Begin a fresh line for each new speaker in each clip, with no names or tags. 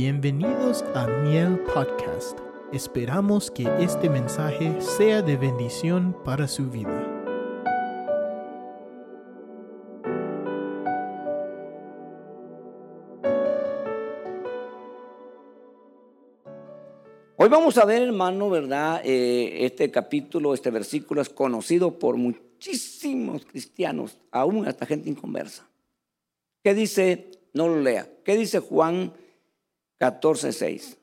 Bienvenidos a Miel Podcast. Esperamos que este mensaje sea de bendición para su vida.
Hoy vamos a ver, hermano, ¿verdad? Eh, este capítulo, este versículo es conocido por muchísimos cristianos, aún hasta gente inconversa. ¿Qué dice? No lo lea. ¿Qué dice Juan 14, 6?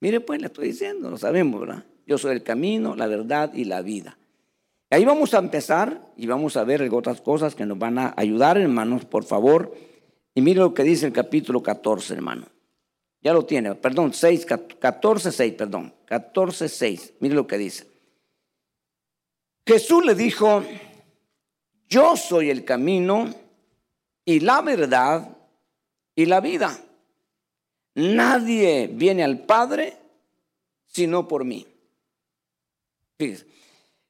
Mire, pues le estoy diciendo, lo sabemos, ¿verdad? Yo soy el camino, la verdad y la vida. Ahí vamos a empezar y vamos a ver otras cosas que nos van a ayudar, hermanos, por favor. Y mire lo que dice el capítulo 14, hermano. Ya lo tiene, perdón, 6, 14, 6, perdón, 14, 6. Mire lo que dice. Jesús le dijo, yo soy el camino y la verdad y la vida. Nadie viene al Padre sino por mí. Fíjense,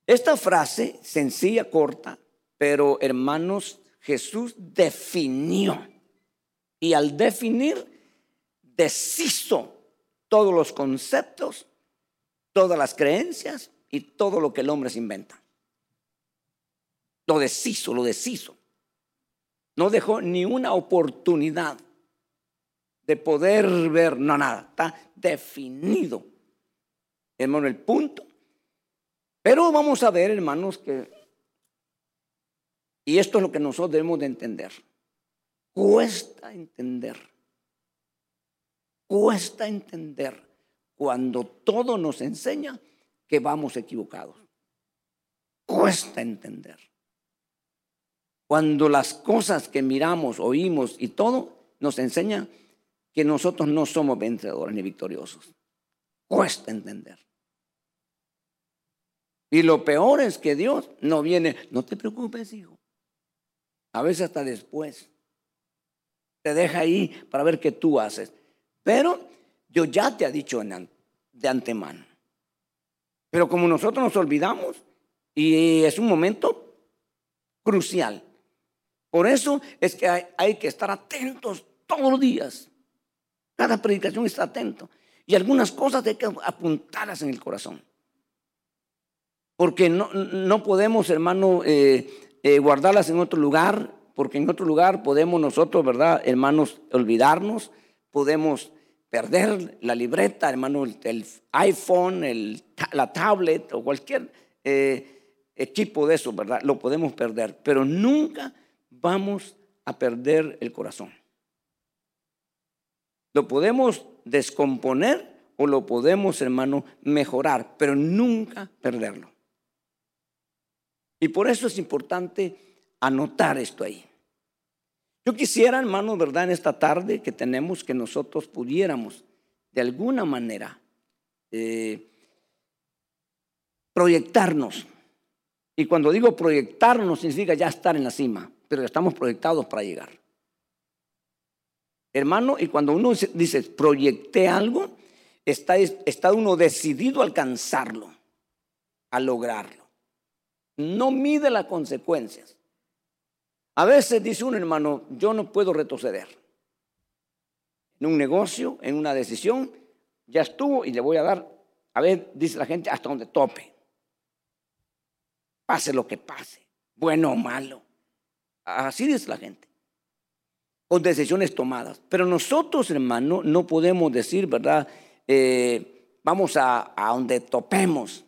esta frase sencilla, corta, pero hermanos, Jesús definió. Y al definir, deshizo todos los conceptos, todas las creencias y todo lo que el hombre se inventa. Lo deshizo, lo deshizo. No dejó ni una oportunidad de poder ver, no nada, está definido, hermano, el punto. Pero vamos a ver, hermanos, que, y esto es lo que nosotros debemos de entender, cuesta entender, cuesta entender cuando todo nos enseña que vamos equivocados. Cuesta entender. Cuando las cosas que miramos, oímos y todo nos enseñan que nosotros no somos vencedores ni victoriosos. Cuesta entender. Y lo peor es que Dios no viene, no te preocupes, hijo. A veces hasta después. Te deja ahí para ver qué tú haces. Pero yo ya te ha dicho de antemano. Pero como nosotros nos olvidamos, y es un momento crucial, por eso es que hay, que estar atentos todos los días. Cada predicación está atento. Y algunas cosas hay que apuntarlas en el corazón. Porque no, no podemos, hermano, eh, eh, guardarlas en otro lugar, porque en otro lugar podemos nosotros, ¿verdad, hermanos, olvidarnos? Podemos perder la libreta, hermano, el, iPhone, el, la tablet o cualquier eh, equipo de eso, ¿verdad? Lo podemos perder, pero nunca vamos a perder el corazón. Lo podemos descomponer o lo podemos, hermano, mejorar, pero nunca perderlo. Y por eso es importante anotar esto ahí. Yo quisiera, hermano, ¿verdad? En esta tarde que tenemos, que nosotros pudiéramos, de alguna manera, eh, proyectarnos. Y cuando digo proyectarnos, significa ya estar en la cima pero estamos proyectados para llegar. Hermano, y cuando uno dice proyecté algo, está, está uno decidido a alcanzarlo, a lograrlo. No mide las consecuencias. A veces dice un hermano, yo no puedo retroceder. En un negocio, en una decisión, ya estuvo y le voy a dar, a ver, dice la gente, hasta donde tope. Pase lo que pase, bueno o malo. Así dice la gente. O decisiones tomadas. Pero nosotros, hermano, no podemos decir, ¿verdad? Eh, vamos a, donde topemos.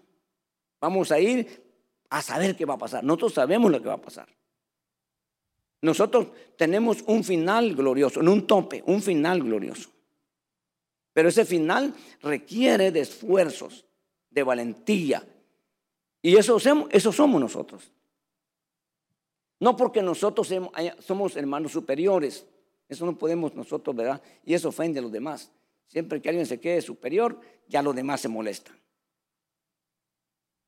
Vamos a ir a saber qué va a pasar. Nosotros sabemos lo que va a pasar. Nosotros tenemos un final glorioso, no un tope, un final glorioso. Pero ese final requiere de esfuerzos, de valentía. Y eso, eso somos nosotros. No porque nosotros somos hermanos superiores. Eso no podemos nosotros, ¿verdad? Y eso ofende a los demás. Siempre que alguien se quede superior, ya los demás se molestan.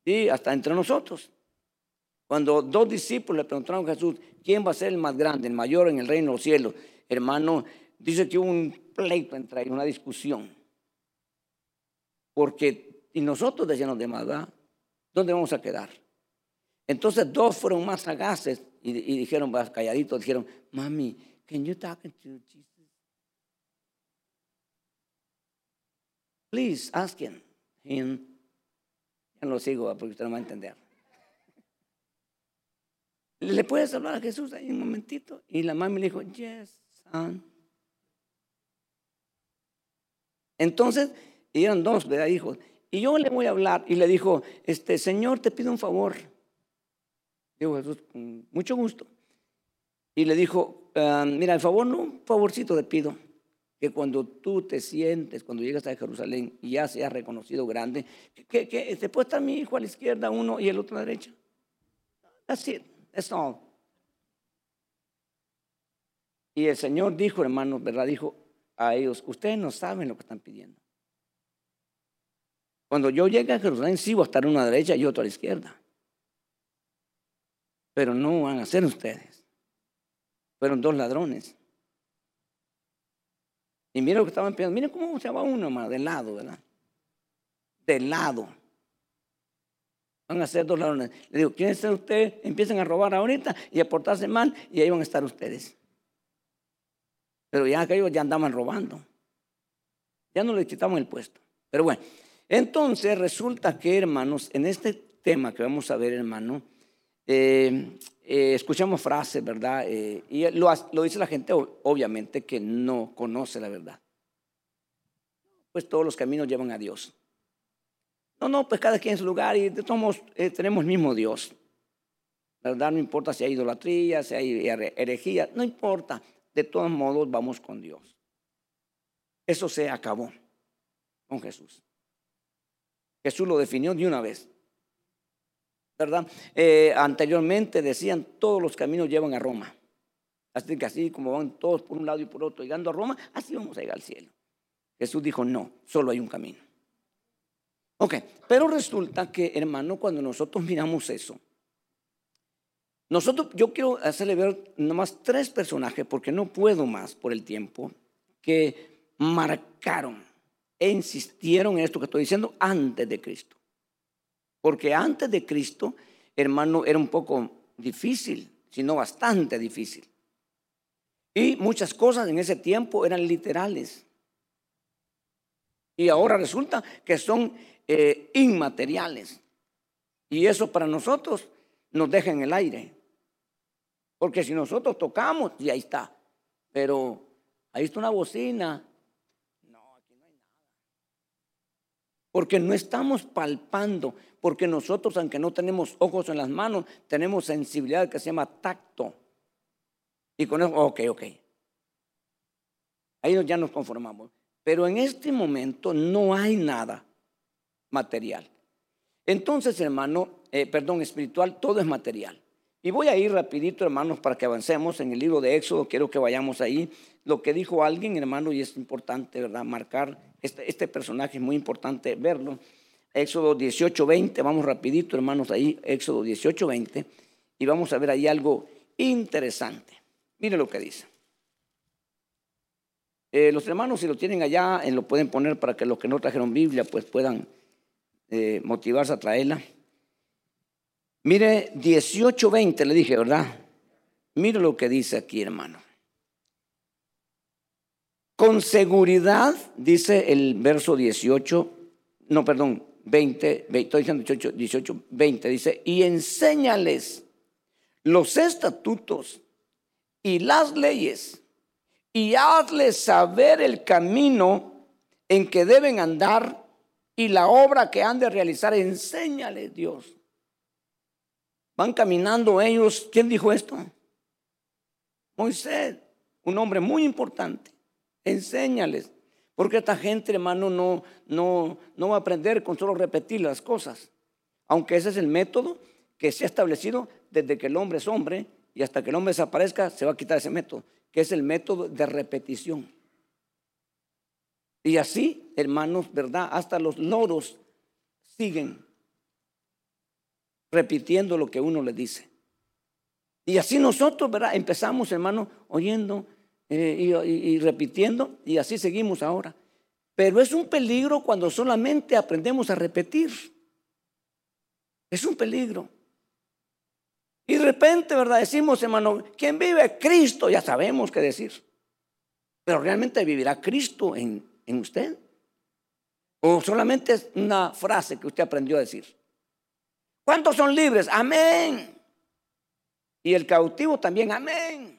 Y hasta entre nosotros. Cuando dos discípulos le preguntaron a Jesús, ¿quién va a ser el más grande, el mayor en el reino de los cielos? Hermano, dice que hubo un pleito entre ellos, una discusión. Porque, y nosotros decían los demás. ¿Dónde vamos a quedar? Entonces dos fueron más sagaces y, dijeron, calladitos, dijeron, mami, Can you talk to Jesus? Please ask him. Ya no lo sigo ah, porque usted no va a entender. ¿Le puedes hablar a Jesús ahí un momentito? Y la mami le dijo, yes, son. Entonces, y eran dos, ¿verdad, hijos? Y yo le voy a hablar y le dijo, este, Señor, te pido un favor. Digo Jesús, con mucho gusto. Y le dijo, mira, el favor, no, un favorcito te pido. Que cuando tú te sientes, cuando llegas a Jerusalén y ya seas reconocido grande, que, que, se puede estar mi hijo a la izquierda, uno y el otro a la derecha. That's it. That's all. Y el Señor dijo, hermanos, ¿verdad? Dijo a ellos, ustedes no saben lo que están pidiendo. Cuando yo llegue a Jerusalén, sí voy a estar uno a la derecha y otro a la izquierda. Pero no van a ser ustedes. Fueron dos ladrones. Y mira lo que estaban pidiendo. Miren cómo se va uno más, de lado, ¿verdad? De lado. Van a ser dos ladrones. Le digo, ¿quiénes son ustedes? Empiezan a robar ahorita y a portarse mal y ahí van a estar ustedes. Pero ya aquellos ya andaban robando. Ya no les quitamos el puesto. Pero bueno, entonces resulta que, hermanos, en este tema que vamos a ver, hermano, eh, eh, escuchamos frases, ¿verdad? Eh, y lo, dice la gente, obviamente, que no conoce la verdad. Pues todos los caminos llevan a Dios. No, no, pues cada quien en su lugar y todos tenemos el mismo Dios. Verdad no importa si hay idolatría, si hay herejía, no importa. De todos modos vamos con Dios. Eso se acabó con Jesús. Jesús lo definió de una vez. ¿Verdad? Eh, anteriormente decían todos los caminos llevan a Roma. Así que así como van todos por un lado y por otro llegando a Roma, así vamos a llegar al cielo. Jesús dijo, no, solo hay un camino. Ok, pero resulta que, hermano, cuando nosotros miramos eso, nosotros, yo quiero hacerle ver nomás tres personajes, porque no puedo más por el tiempo, que marcaron e insistieron en esto que estoy diciendo antes de Cristo. Porque antes de Cristo, hermano, era un poco difícil, sino bastante difícil. Y muchas cosas en ese tiempo eran literales. Y ahora resulta que son eh, inmateriales. Y eso para nosotros nos deja en el aire. Porque si nosotros tocamos, y ahí está. Pero ahí está una bocina, porque no estamos palpando, porque nosotros, aunque no tenemos ojos en las manos, tenemos sensibilidad que se llama tacto. Y con eso, ok, ok. Ahí ya nos conformamos. Pero en este momento no hay nada material. Entonces, hermano, eh, perdón, espiritual, todo es material. Y voy a ir rapidito, hermanos, para que avancemos en el libro de Éxodo. Quiero que vayamos ahí. Lo que dijo alguien, hermano, y es importante, ¿verdad? Marcar este, este personaje, es muy importante verlo. Éxodo 18, 20. Vamos rapidito, hermanos, ahí. Éxodo 18, 20. Y vamos a ver ahí algo interesante. Mire lo que dice. Eh, los hermanos, si lo tienen allá, eh, lo pueden poner para que los que no trajeron Biblia, pues puedan eh, motivarse a traerla. Mire, 18:20 le dije, ¿verdad? Mire lo que dice aquí, hermano. Con seguridad, dice el verso 18, no, perdón, 20, estoy diciendo 18, 18, 20, dice, y enséñales los estatutos y las leyes y hazles saber el camino en que deben andar y la obra que han de realizar, enséñales Dios. Van caminando ellos. ¿Quién dijo esto? Moisés, un hombre muy importante. Enséñales. Porque esta gente, hermano, no, no, no va a aprender con solo repetir las cosas. Aunque ese es el método que se ha establecido desde que el hombre es hombre y hasta que el hombre desaparezca, se va a quitar ese método, que es el método de repetición. Y así, hermanos, ¿verdad? Hasta los loros siguen repitiendo lo que uno le dice. Y así nosotros, ¿verdad? Empezamos, hermano, oyendo eh, y, repitiendo y así seguimos ahora. Pero es un peligro cuando solamente aprendemos a repetir. Es un peligro. Y de repente, ¿verdad? Decimos, hermano, ¿quién vive? Cristo, ya sabemos qué decir. Pero realmente vivirá Cristo en, en usted. O solamente es una frase que usted aprendió a decir. ¿Cuántos son libres? Amén. Y el cautivo también, amén.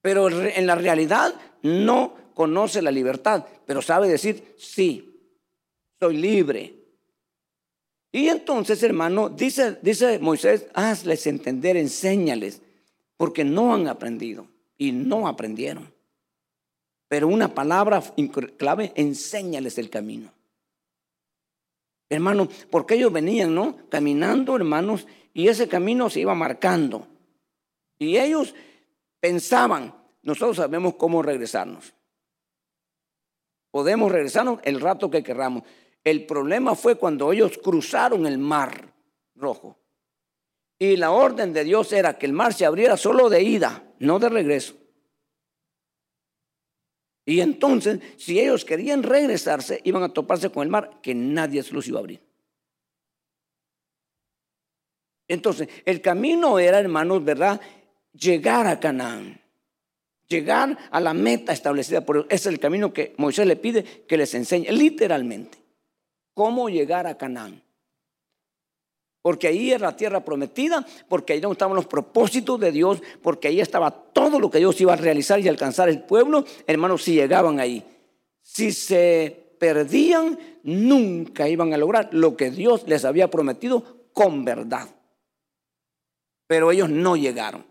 Pero en la realidad no conoce la libertad, pero sabe decir, sí, soy libre. Y entonces, hermano, dice, dice Moisés, hazles entender, enséñales, porque no han aprendido y no aprendieron. Pero una palabra clave, enséñales el camino. Hermano, porque ellos venían, ¿no? Caminando, hermanos, y ese camino se iba marcando. Y ellos pensaban, nosotros sabemos cómo regresarnos. Podemos regresarnos el rato que querramos. El problema fue cuando ellos cruzaron el mar rojo. Y la orden de Dios era que el mar se abriera solo de ida, no de regreso. Y entonces, si ellos querían regresarse, iban a toparse con el mar que nadie se los iba a abrir. Entonces, el camino era, hermanos, ¿verdad? Llegar a Canaán. Llegar a la meta establecida por. Ese es el camino que Moisés le pide que les enseñe, literalmente. Cómo llegar a Canaán. Porque ahí era la tierra prometida, porque ahí estaban los propósitos de Dios, porque ahí estaba todo lo que Dios iba a realizar y alcanzar el pueblo. Hermanos, si llegaban ahí, si se perdían, nunca iban a lograr lo que Dios les había prometido con verdad. Pero ellos no llegaron.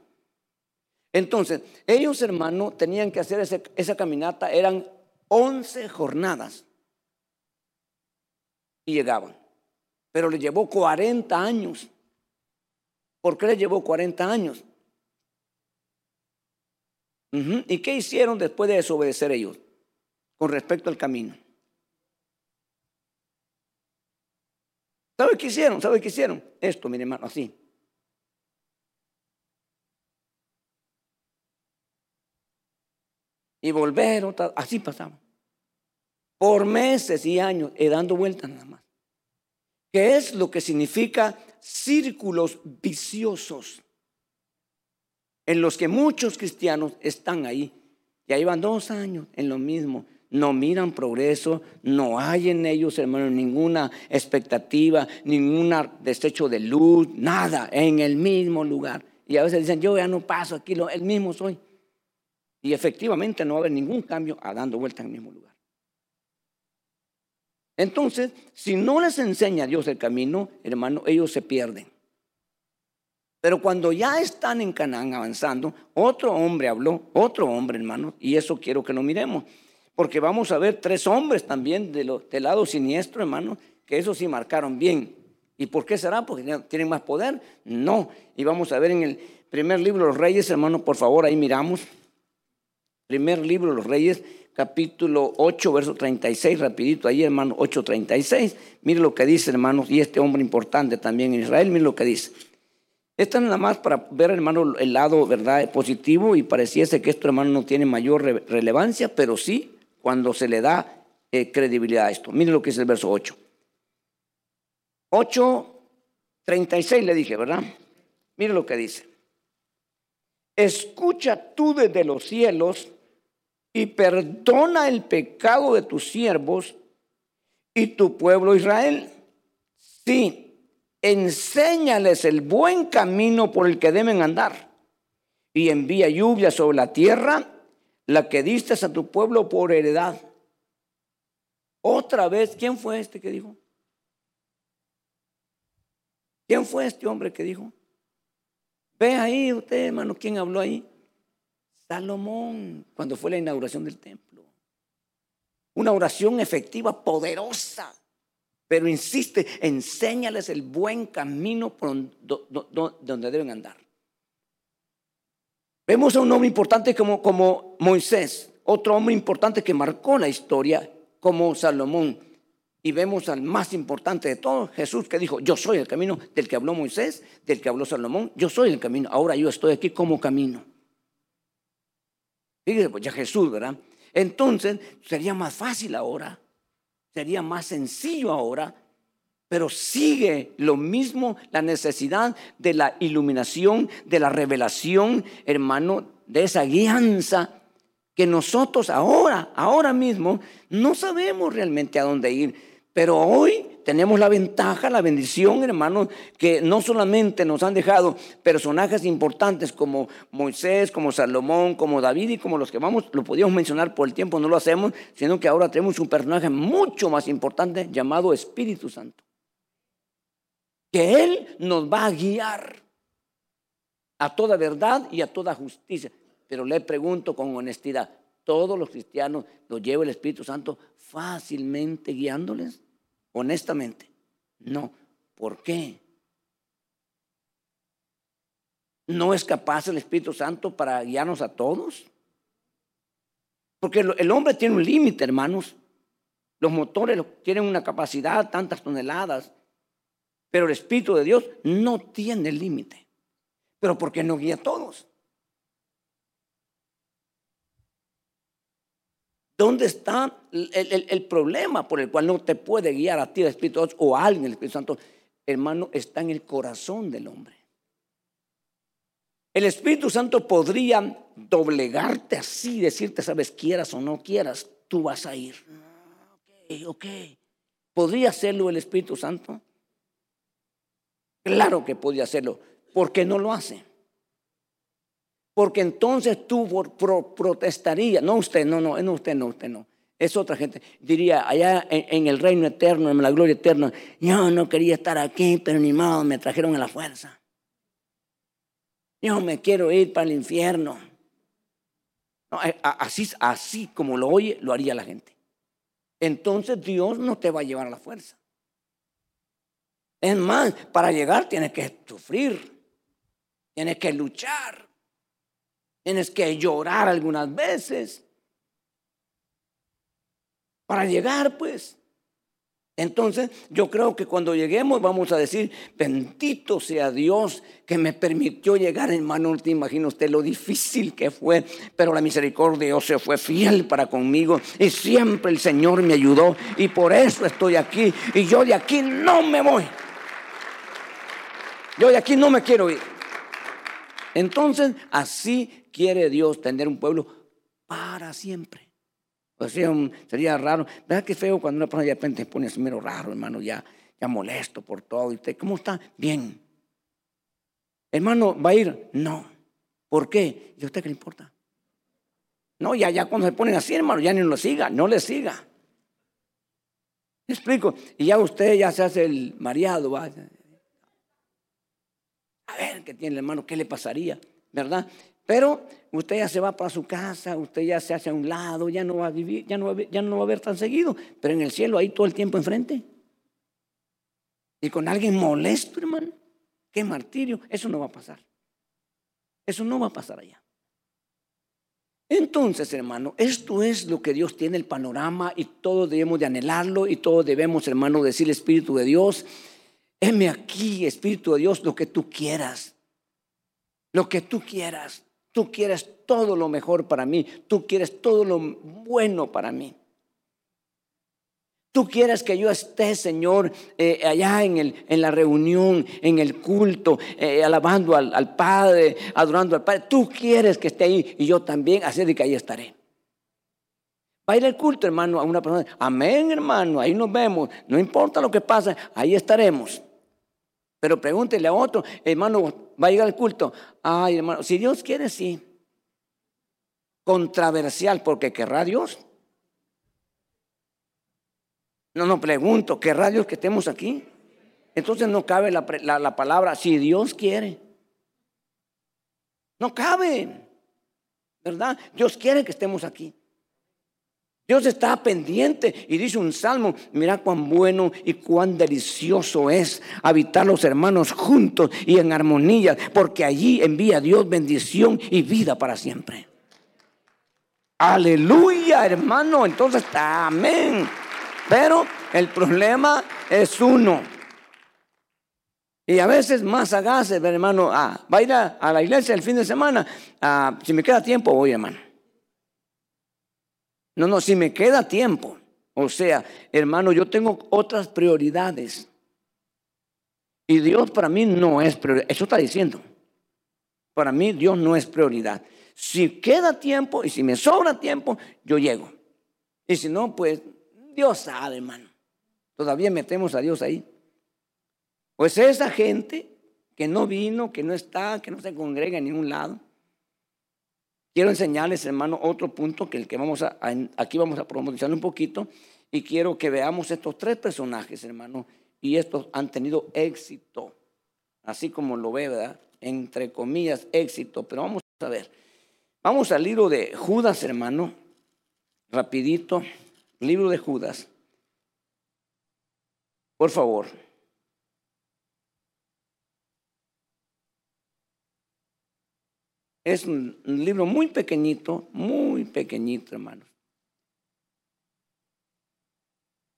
Entonces, ellos, hermanos, tenían que hacer esa caminata, eran 11 jornadas. Y llegaban pero le llevó 40 años. ¿Por qué le llevó 40 años? ¿Y qué hicieron después de desobedecer ellos con respecto al camino? ¿Sabe qué hicieron? ¿Sabe qué hicieron? Esto, mi hermano, así. Y volvieron, así pasamos. Por meses y años, he dando vueltas nada más que es lo que significa círculos viciosos, en los que muchos cristianos están ahí. Ya llevan dos años en lo mismo. No miran progreso, no hay en ellos, hermano, ninguna expectativa, ningún desecho de luz, nada, en el mismo lugar. Y a veces dicen, yo ya no paso aquí, el mismo soy. Y efectivamente no va a haber ningún cambio a dando vuelta en el mismo lugar. Entonces, si no les enseña Dios el camino, hermano, ellos se pierden. Pero cuando ya están en Canaán avanzando, otro hombre habló, otro hombre, hermano, y eso quiero que lo miremos, porque vamos a ver tres hombres también de del lado siniestro, hermano, que eso sí marcaron bien. ¿Y por qué será? Porque tienen más poder. No. Y vamos a ver en el primer libro los Reyes, hermano, por favor, ahí miramos. Primer libro de los Reyes, capítulo 8, verso 36, rapidito ahí, hermano, 8, 36. Mire lo que dice, hermanos, y este hombre importante también en Israel, mire lo que dice. Esto es nada más para ver, hermano, el lado, ¿verdad?, positivo y pareciese que esto, hermano, no tiene mayor relevancia, pero sí cuando se le da eh, credibilidad a esto. Mire lo que dice el verso 8. 8, 36 le dije, ¿verdad? Mire lo que dice. Escucha tú desde los cielos y perdona el pecado de tus siervos y tu pueblo Israel. Sí, enséñales el buen camino por el que deben andar y envía lluvia sobre la tierra, la que diste a tu pueblo por heredad. Otra vez, ¿quién fue este que dijo? ¿Quién fue este hombre que dijo? Ve ahí usted, hermano, ¿quién habló ahí? Salomón, cuando fue la inauguración del templo. Una oración efectiva, poderosa. Pero insiste, enséñales el buen camino por donde deben andar. Vemos a un hombre importante como, como Moisés, otro hombre importante que marcó la historia como Salomón. Y vemos al más importante de todos, Jesús, que dijo, yo soy el camino del que habló Moisés, del que habló Salomón, yo soy el camino, ahora yo estoy aquí como camino. Fíjese, pues ya Jesús, ¿verdad? Entonces sería más fácil ahora, sería más sencillo ahora, pero sigue lo mismo la necesidad de la iluminación, de la revelación, hermano, de esa guianza que nosotros ahora, ahora mismo, no sabemos realmente a dónde ir. Pero hoy tenemos la ventaja, la bendición, hermanos, que no solamente nos han dejado personajes importantes como Moisés, como Salomón, como David y como los que vamos, lo podíamos mencionar por el tiempo, no lo hacemos, sino que ahora tenemos un personaje mucho más importante llamado Espíritu Santo. Que Él nos va a guiar a toda verdad y a toda justicia. Pero le pregunto con honestidad, ¿todos los cristianos los lleva el Espíritu Santo fácilmente guiándoles? Honestamente, no. ¿Por qué? ¿No es capaz el Espíritu Santo para guiarnos a todos? Porque el hombre tiene un límite, hermanos. Los motores tienen una capacidad, tantas toneladas. Pero el Espíritu de Dios no tiene límite. Pero ¿por qué no guía a todos? ¿Dónde está el, problema por el cual no te puede guiar a ti el Espíritu Santo o a alguien el Espíritu Santo? Hermano, está en el corazón del hombre. El Espíritu Santo podría doblegarte así, decirte, sabes, quieras o no quieras, tú vas a ir. Ok, ok. ¿Podría hacerlo el Espíritu Santo? Claro que podía hacerlo. ¿Por qué no lo hace? Porque entonces tú protestarías. No usted, no, no, no usted, no, usted no. Es otra gente. Diría, allá en, el reino eterno, en la gloria eterna, yo no quería estar aquí, pero ni modo, me trajeron a la fuerza. Yo me quiero ir para el infierno. Eh, así, así como lo oye, lo haría la gente. Entonces Dios no te va a llevar a la fuerza. Es más, para llegar tienes que sufrir, tienes que luchar. Tienes que llorar algunas veces para llegar, pues. Entonces, yo creo que cuando lleguemos vamos a decir, bendito sea Dios que me permitió llegar, hermano. No te imagino usted lo difícil que fue, pero la misericordia de Dios se fue fiel para conmigo y siempre el Señor me ayudó y por eso estoy aquí y yo de aquí no me voy. Yo de aquí no me quiero ir. Entonces, así quiere Dios tener un pueblo para siempre. O sea, sería raro. ¿Verdad que feo cuando una persona de repente se pone así mero raro, hermano? Ya, ya molesto por todo. ¿Y usted cómo está? Bien. Hermano, ¿va a ir? No. ¿Por qué? ¿Y a usted qué le importa? No, ya, ya cuando se ponen así, hermano, ya ni lo siga, no le siga. ¿Me explico? Y ya usted ya se hace el mareado, va. A ver, ¿qué tiene el hermano? ¿Qué le pasaría? ¿Verdad? Pero usted ya se va para su casa, usted ya se hace a un lado, ya no va a vivir, ya no va va a ver tan seguido, pero en el cielo ahí todo el tiempo enfrente. Y con alguien molesto, hermano, qué martirio, eso no va a pasar. Eso no va a pasar allá. Entonces, hermano, esto es lo que Dios tiene el panorama y todos debemos de anhelarlo y todos debemos, hermano, decir Espíritu de Dios, heme aquí, Espíritu de Dios, lo que tú quieras, lo que tú quieras. Tú quieres todo lo mejor para mí. Tú quieres todo lo bueno para mí. Tú quieres que yo esté, Señor, eh, allá en, el, en, la reunión, en el culto, eh, alabando al, Padre, adorando al Padre. Tú quieres que esté ahí y yo también, así de que ahí estaré. Va a ir el culto, hermano, a una persona. Amén, hermano, ahí nos vemos. No importa lo que pase, ahí estaremos. Pero pregúntele a otro, hermano, va a llegar al culto. Ay, hermano, si Dios quiere, sí. Controversial, porque querrá Dios. No, no pregunto, ¿querrá Dios que estemos aquí? Entonces no cabe la, la palabra, si Dios quiere. No cabe, ¿verdad? Dios quiere que estemos aquí. Dios está pendiente y dice un salmo, mira cuán bueno y cuán delicioso es habitar los hermanos juntos y en armonía, porque allí envía Dios bendición y vida para siempre. Aleluya, hermano. Entonces, amén. Pero el problema es uno. Y a veces más sagaz, hermano, ah, a ir a, la iglesia el fin de semana. Ah, si me queda tiempo, voy, hermano. No, no, si me queda tiempo. O sea, hermano, yo tengo otras prioridades. Y Dios para mí no es prioridad. Eso está diciendo. Para mí Dios no es prioridad. Si queda tiempo y si me sobra tiempo, yo llego. Y si no, pues Dios sabe, hermano. Todavía metemos a Dios ahí. Pues esa gente que no vino, que no está, que no se congrega en ningún lado. Quiero enseñarles, hermano, otro punto que el que vamos a, aquí vamos a profundizar un poquito y quiero que veamos estos tres personajes, hermano, y estos han tenido éxito, así como lo ve, ¿verdad? Entre comillas, éxito, pero vamos a ver. Vamos al libro de Judas, hermano, rapidito, libro de Judas. Por favor. Es un libro muy pequeñito, muy pequeñito, hermanos.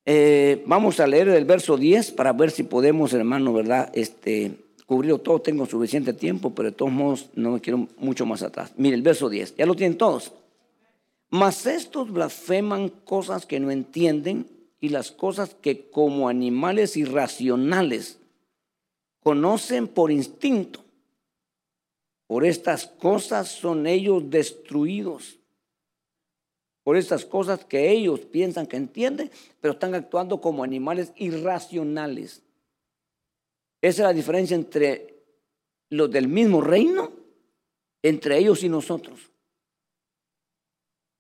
Eh, vamos a leer el verso 10 para ver si podemos, hermano, ¿verdad? Este, cubrirlo todo. Tengo suficiente tiempo, pero de todos modos no me quiero mucho más atrás. Mire, el verso 10. Ya lo tienen todos. Mas estos blasfeman cosas que no entienden y las cosas que como animales irracionales conocen por instinto por estas cosas son ellos destruidos. Por estas cosas que ellos piensan que entienden, pero están actuando como animales irracionales. Esa es la diferencia entre los del mismo reino, entre ellos y nosotros.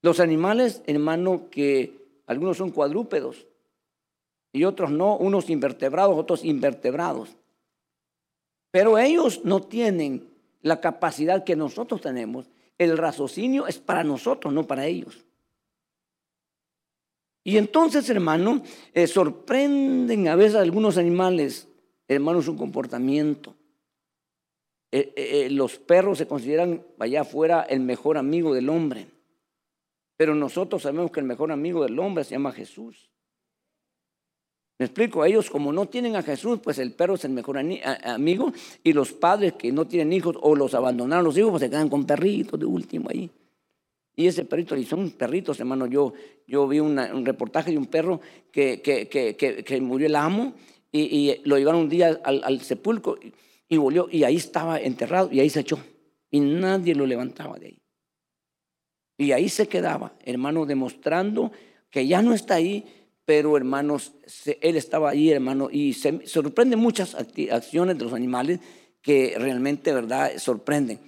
Los animales, hermano, que algunos son cuadrúpedos y otros no, unos invertebrados, otros invertebrados. Pero ellos no tienen la capacidad que nosotros tenemos, el raciocinio es para nosotros, no para ellos. Y entonces, hermano, eh, sorprenden a veces algunos animales, hermano, su comportamiento. Eh, eh, los perros se consideran allá afuera el mejor amigo del hombre, pero nosotros sabemos que el mejor amigo del hombre se llama Jesús. Me explico, ellos como no tienen a Jesús, pues el perro es el mejor amigo y los padres que no tienen hijos o los abandonaron los hijos, pues se quedan con perritos de último ahí. Y ese perrito, y son perritos, hermano, yo, yo vi un reportaje de un perro que, que, murió el amo y, lo llevaron un día al, sepulcro y, y volvió y ahí estaba enterrado y ahí se echó y nadie lo levantaba de ahí. Y ahí se quedaba, hermano, demostrando que ya no está ahí, pero hermanos, él estaba ahí, hermano, y se sorprenden muchas acciones de los animales que realmente, ¿verdad?, sorprenden.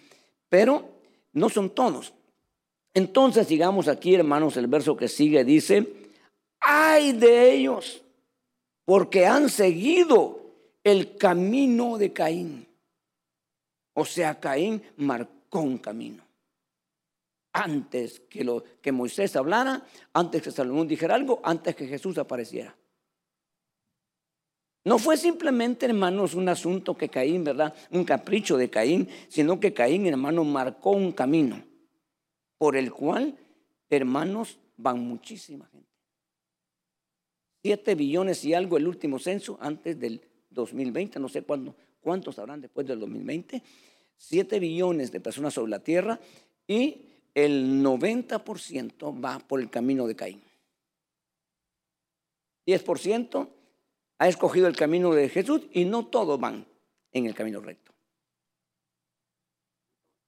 Pero no son todos. Entonces, sigamos aquí, hermanos, el verso que sigue dice, ay de ellos, porque han seguido el camino de Caín. O sea, Caín marcó un camino antes que, lo, que Moisés hablara, antes que Salomón dijera algo, antes que Jesús apareciera. No fue simplemente, hermanos, un asunto que Caín, ¿verdad? Un capricho de Caín, sino que Caín, hermano, marcó un camino por el cual, hermanos, van muchísima gente. Siete billones y algo el último censo antes del 2020, no sé cuándo, cuántos habrán después del 2020. Siete billones de personas sobre la tierra y el 90% va por el camino de Caín. 10% ha escogido el camino de Jesús y no todos van en el camino recto.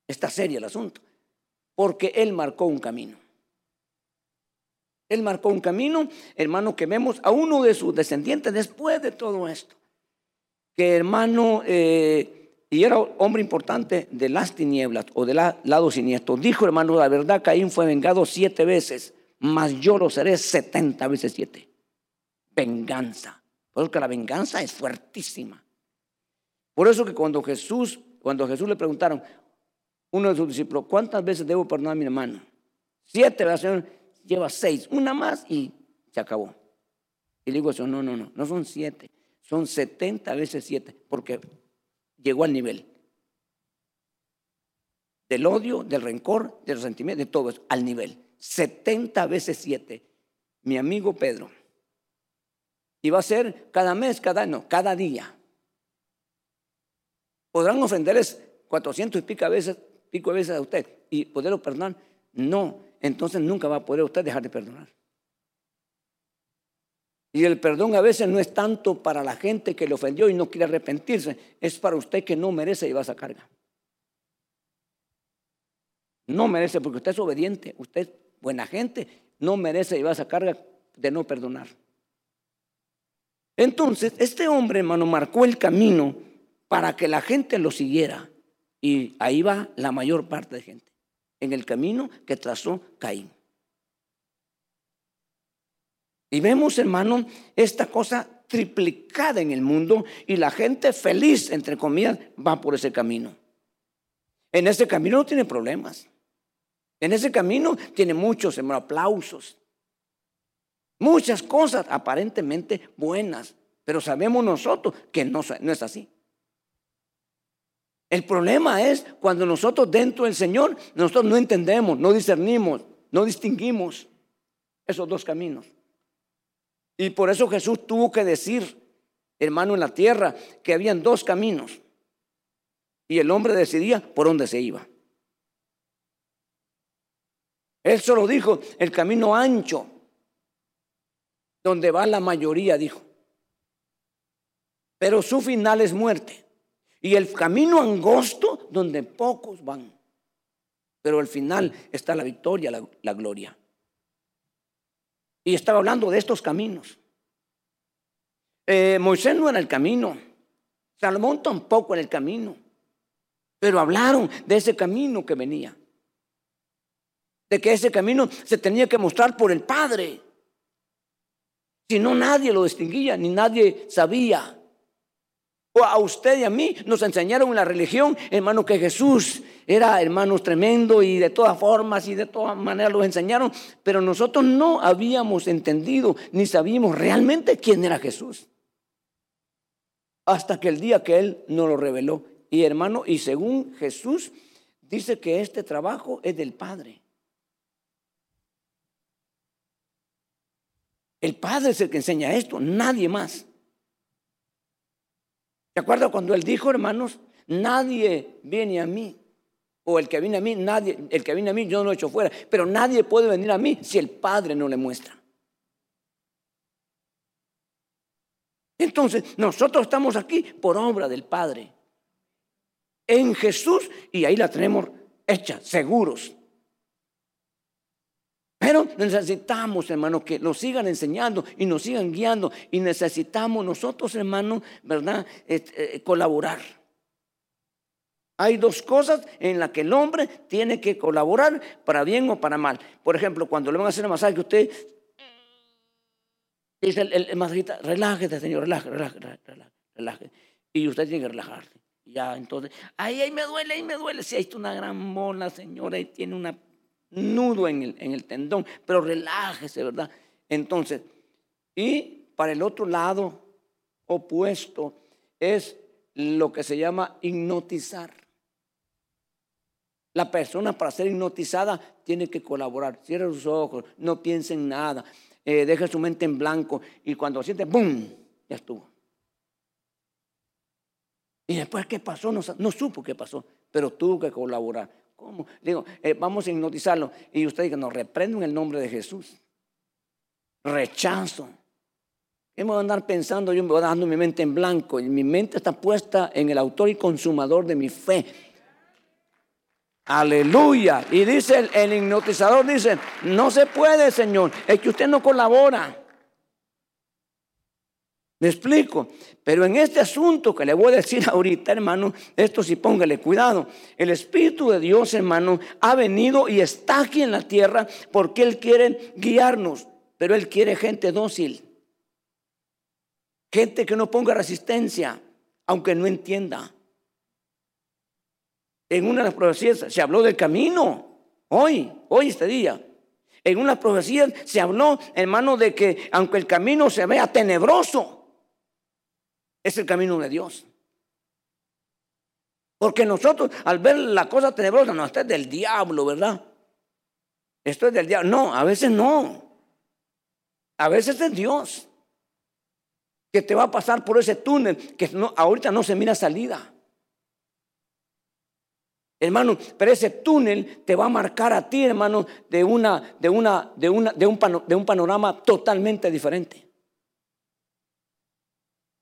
Está serio el asunto, porque Él marcó un camino. Él marcó un camino, hermano, que vemos a uno de sus descendientes después de todo esto. Que hermano, eh, y era hombre importante de las tinieblas o del lado siniestro. Dijo, hermano, la verdad, Caín fue vengado siete veces, mas yo lo seré setenta veces siete. Venganza. Porque la venganza es fuertísima. Por eso que cuando Jesús, cuando Jesús le preguntaron, uno de sus discípulos, ¿cuántas veces debo perdonar a mi hermano? Siete, la lleva seis, una más y se acabó. Y le digo eso, no, no, no, no son siete, son setenta veces siete, porque llegó al nivel del odio, del rencor, del resentimiento, de todo eso, al nivel. 70 veces 7. Mi amigo Pedro. Y va a ser cada mes, cada año, cada día. ¿Podrán ofenderles 400 y pico veces, pico veces a usted y poderlo perdonar? No, entonces nunca va a poder usted dejar de perdonar. Y el perdón a veces no es tanto para la gente que le ofendió y no quiere arrepentirse, es para usted que no merece llevar esa carga. No merece, porque usted es obediente, usted es buena gente, no merece llevar esa carga de no perdonar. Entonces, este hombre, hermano, marcó el camino para que la gente lo siguiera. Y ahí va la mayor parte de gente, en el camino que trazó Caín. Y vemos, hermano, esta cosa triplicada en el mundo y la gente feliz, entre comillas, va por ese camino. En ese camino no tiene problemas. En ese camino tiene muchos hermano, aplausos. Muchas cosas aparentemente buenas, pero sabemos nosotros que no, no es así. El problema es cuando nosotros dentro del Señor, nosotros no entendemos, no discernimos, no distinguimos esos dos caminos. Y por eso Jesús tuvo que decir, hermano, en la tierra, que habían dos caminos. Y el hombre decidía por dónde se iba. Él solo dijo, el camino ancho, donde va la mayoría, dijo. Pero su final es muerte. Y el camino angosto, donde pocos van. Pero al final está la victoria, la, la gloria. Y estaba hablando de estos caminos. Eh, Moisés no era el camino. Salomón tampoco era el camino. Pero hablaron de ese camino que venía. De que ese camino se tenía que mostrar por el Padre. Si no, nadie lo distinguía, ni nadie sabía. O a usted y a mí nos enseñaron en la religión, hermano, que Jesús era, hermano, tremendo y de todas formas y de todas maneras lo enseñaron, pero nosotros no habíamos entendido ni sabíamos realmente quién era Jesús. Hasta que el día que Él nos lo reveló. Y hermano, y según Jesús, dice que este trabajo es del Padre. El Padre es el que enseña esto, nadie más. ¿Se acuerda cuando él dijo, hermanos? Nadie viene a mí. O el que viene a mí, nadie, el que viene a mí yo no lo echo fuera. Pero nadie puede venir a mí si el Padre no le muestra. Entonces, nosotros estamos aquí por obra del Padre. En Jesús, y ahí la tenemos hecha, seguros. Pero necesitamos, hermano, que nos sigan enseñando y nos sigan guiando. Y necesitamos nosotros, hermano, ¿verdad? Eh, colaborar. Hay dos cosas en las que el hombre tiene que colaborar para bien o para mal. Por ejemplo, cuando le van a hacer un masaje, usted dice el, el, masajista, relájese, señor, relájese, relájese, relájese. Y usted tiene que relajarse. Ya, entonces, ahí, ahí me duele, ahí me duele. Si hay una gran mona, señora, ahí tiene una nudo en el, en el tendón, pero relájese, ¿verdad? Entonces, y para el otro lado opuesto es lo que se llama hipnotizar. La persona para ser hipnotizada tiene que colaborar. Cierra sus ojos, no piense en nada, eh, deja su mente en blanco y cuando siente, ¡boom! Ya estuvo. Y después, ¿qué pasó? No, no supo qué pasó, pero tuvo que colaborar. Digo, eh, vamos a hipnotizarlo. Y usted dice, no, reprendo en el nombre de Jesús. Rechazo. ¿Qué me voy a andar pensando? Yo me voy dando mi mente en blanco. Y mi mente está puesta en el autor y consumador de mi fe. Aleluya. Y dice el, el hipnotizador, dice, no se puede, Señor. Es que usted no colabora. ¿Me explico? Pero en este asunto que le voy a decir ahorita, hermano, esto sí póngale cuidado. El Espíritu de Dios, hermano, ha venido y está aquí en la tierra porque Él quiere guiarnos, pero Él quiere gente dócil. Gente que no ponga resistencia, aunque no entienda. En una de las profecías se habló del camino, hoy, hoy este día. En una profecía se habló, hermano, de que aunque el camino se vea tenebroso, es el camino de Dios. Porque nosotros al ver la cosa tenebrosa, no, esto es del diablo, ¿verdad? Esto es del diablo. No, a veces no. A veces es Dios que te va a pasar por ese túnel que no, ahorita no se mira salida. Hermano, pero ese túnel te va a marcar a ti, hermano, de una, de una, de una, de un, de un panorama totalmente diferente.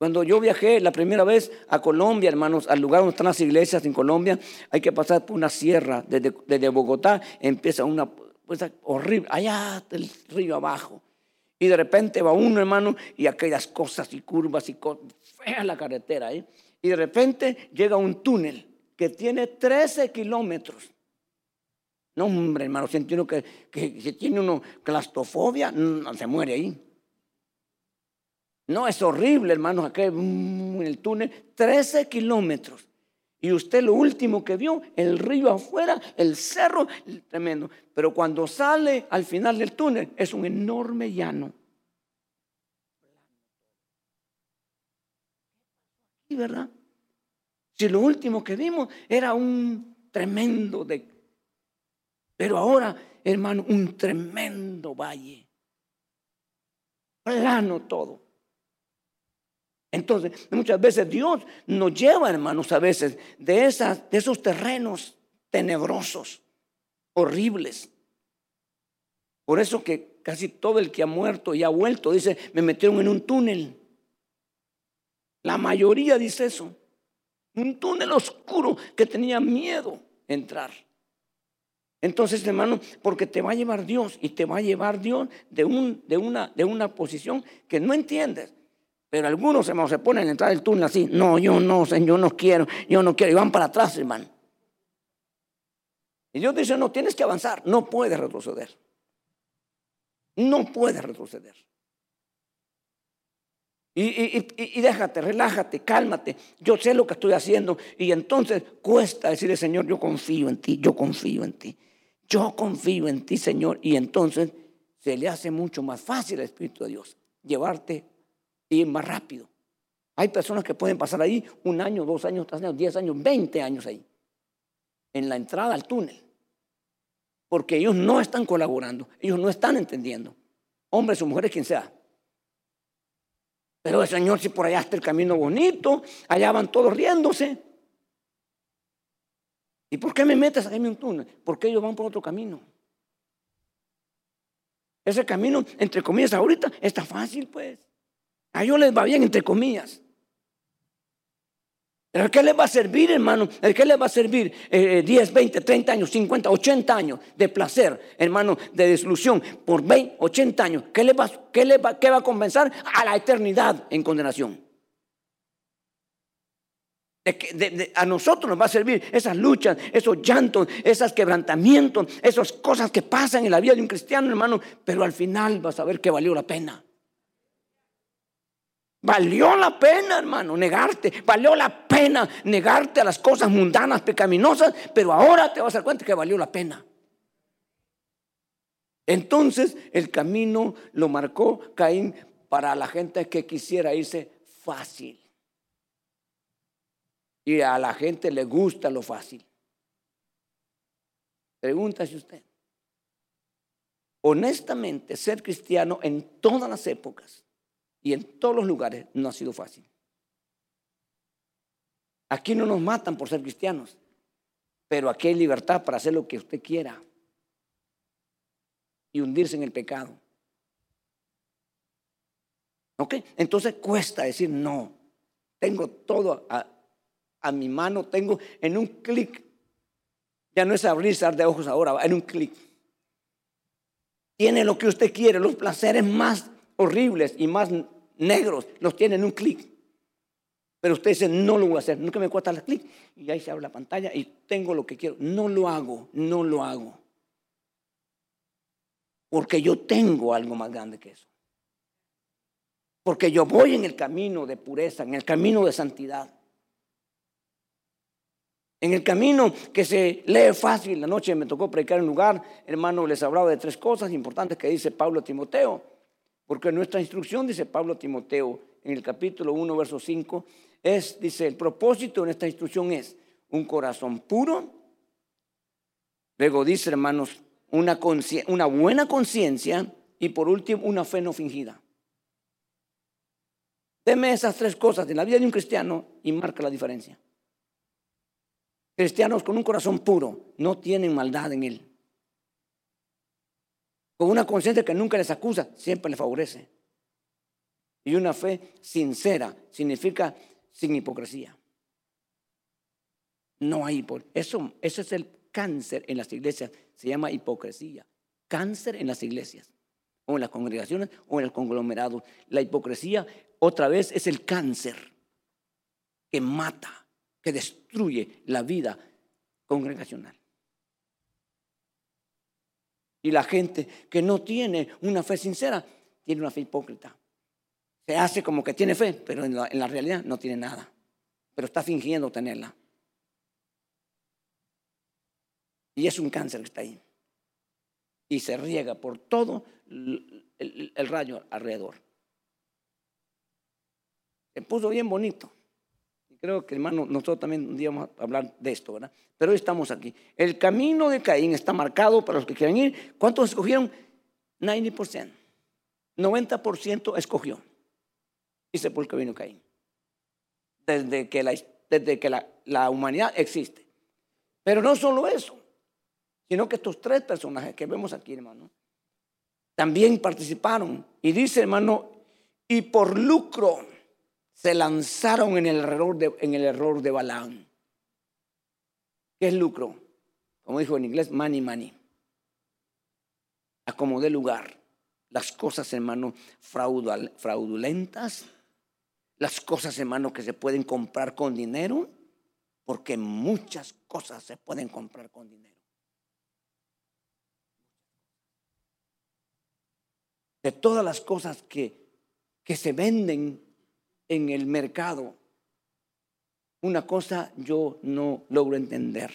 Cuando yo viajé la primera vez a Colombia, hermanos, al lugar donde están las iglesias en Colombia, hay que pasar por una sierra. Desde, desde Bogotá empieza una cosa horrible, allá el río abajo. Y de repente va uno, hermano, y aquellas cosas y curvas y cosas, fea la carretera ahí. Y de repente llega un túnel que tiene 13 kilómetros. No, hombre, hermano, si tiene, que, que, si tiene uno claustrofobia, no, se muere ahí. No, es horrible, hermanos, aquí en el túnel, 13 kilómetros. Y usted lo último que vio, el río afuera, el cerro, tremendo. Pero cuando sale al final del túnel, es un enorme llano. ¿Y verdad? Si lo último que vimos era un tremendo de... Pero ahora, hermano, un tremendo valle. Plano todo. Entonces, muchas veces Dios nos lleva, hermanos, a veces de, esas, de esos terrenos tenebrosos, horribles. Por eso que casi todo el que ha muerto y ha vuelto dice, me metieron en un túnel. La mayoría dice eso. Un túnel oscuro que tenía miedo entrar. Entonces, hermano, porque te va a llevar Dios y te va a llevar Dios de, un, de, una, de una posición que no entiendes. Pero algunos, se ponen a entrar del túnel así. No, yo no, Señor, yo no quiero, yo no quiero. Y van para atrás, hermano. Y Dios dice, no, tienes que avanzar. No puedes retroceder. No puedes retroceder. Y, y, y, déjate, relájate, cálmate. Yo sé lo que estoy haciendo. Y entonces cuesta decirle, Señor, yo confío en ti, yo confío en ti. Yo confío en ti, Señor. Y entonces se le hace mucho más fácil al Espíritu de Dios llevarte y más rápido. Hay personas que pueden pasar ahí un año, dos años, tres años, diez años, veinte años ahí, en la entrada al túnel. Porque ellos no están colaborando, ellos no están entendiendo. Hombres o mujeres, quien sea. Pero el Señor, si por allá está el camino bonito, allá van todos riéndose. ¿Y por qué me metes a en un túnel? Porque ellos van por otro camino. Ese camino, entre comillas, ahorita está fácil, pues. A ellos les va bien, entre comillas. ¿Pero qué les va a servir, hermano? ¿El qué les va a servir? 10, 20, 30 años, 50, 80 años de placer, hermano, de desilusión por 20, 80 años. ¿Qué, les va, qué, les va, ¿Qué va a compensar? A la eternidad en condenación. a nosotros nos va a servir esas luchas, esos llantos, esos quebrantamientos, esas cosas que pasan en la vida de un cristiano, hermano, pero al final vas a ver que valió la pena. Valió la pena, hermano, negarte. Valió la pena negarte a las cosas mundanas, pecaminosas, pero ahora te vas a dar cuenta que valió la pena. Entonces el camino lo marcó Caín para la gente que quisiera irse fácil. Y a la gente le gusta lo fácil. Pregúntase usted. Honestamente, ser cristiano en todas las épocas y en todos los lugares no ha sido fácil. Aquí no nos matan por ser cristianos, pero aquí hay libertad para hacer lo que usted quiera y hundirse en el pecado. ¿Ok? Entonces cuesta decir no. Tengo todo a, a mi mano, tengo en un clic. Ya no es abrir de ojos ahora, en un clic. Tiene lo que usted quiere, los placeres más horribles y más negros, los tiene en un clic. Pero usted dice, no lo voy a hacer, nunca me cuesta el clic. Y ahí se abre la pantalla y tengo lo que quiero. No lo hago, no lo hago. Porque yo tengo algo más grande que eso. Porque yo voy en el camino de pureza, en el camino de santidad. En el camino que se lee fácil, la noche me tocó predicar en un lugar, hermano, les hablaba de tres cosas importantes que dice Pablo a Timoteo. Porque nuestra instrucción, dice Pablo a Timoteo en el capítulo 1, verso 5, es, dice, el propósito de nuestra instrucción es un corazón puro. Luego dice, hermanos, una, una buena conciencia y por último, una fe no fingida. Deme esas tres cosas en la vida de un cristiano y marca la diferencia. Cristianos con un corazón puro no tienen maldad en él con una conciencia que nunca les acusa, siempre les favorece. Y una fe sincera significa sin hipocresía. No hay eso, eso es el cáncer en las iglesias, se llama hipocresía. Cáncer en las iglesias, o en las congregaciones, o en el conglomerado. La hipocresía, otra vez, es el cáncer que mata, que destruye la vida congregacional. Y la gente que no tiene una fe sincera, tiene una fe hipócrita. Se hace como que tiene fe, pero en la, en la realidad no tiene nada. Pero está fingiendo tenerla. Y es un cáncer que está ahí. Y se riega por todo el, rayo alrededor. Se puso bien bonito. Y creo que, hermano, nosotros también un día vamos a hablar de esto, ¿verdad? Pero hoy estamos aquí. El camino de Caín está marcado para los que quieran ir. ¿Cuántos escogieron? 90%. 90% escogió. Dice por el camino Caín. Desde que, la, desde que la humanidad existe. Pero no solo eso sino que estos tres personajes que vemos aquí, hermano, también participaron. Y dice, hermano, y por lucro se lanzaron en el error de, en el error de Balaam. ¿Qué es lucro? Como dijo en inglés, money, money. Acomodé lugar. Las cosas, hermano, fraudulentas. Las cosas, hermano, que se pueden comprar con dinero. Porque muchas cosas se pueden comprar con dinero. de todas las cosas que, que se venden en el mercado, una cosa yo no logro entender.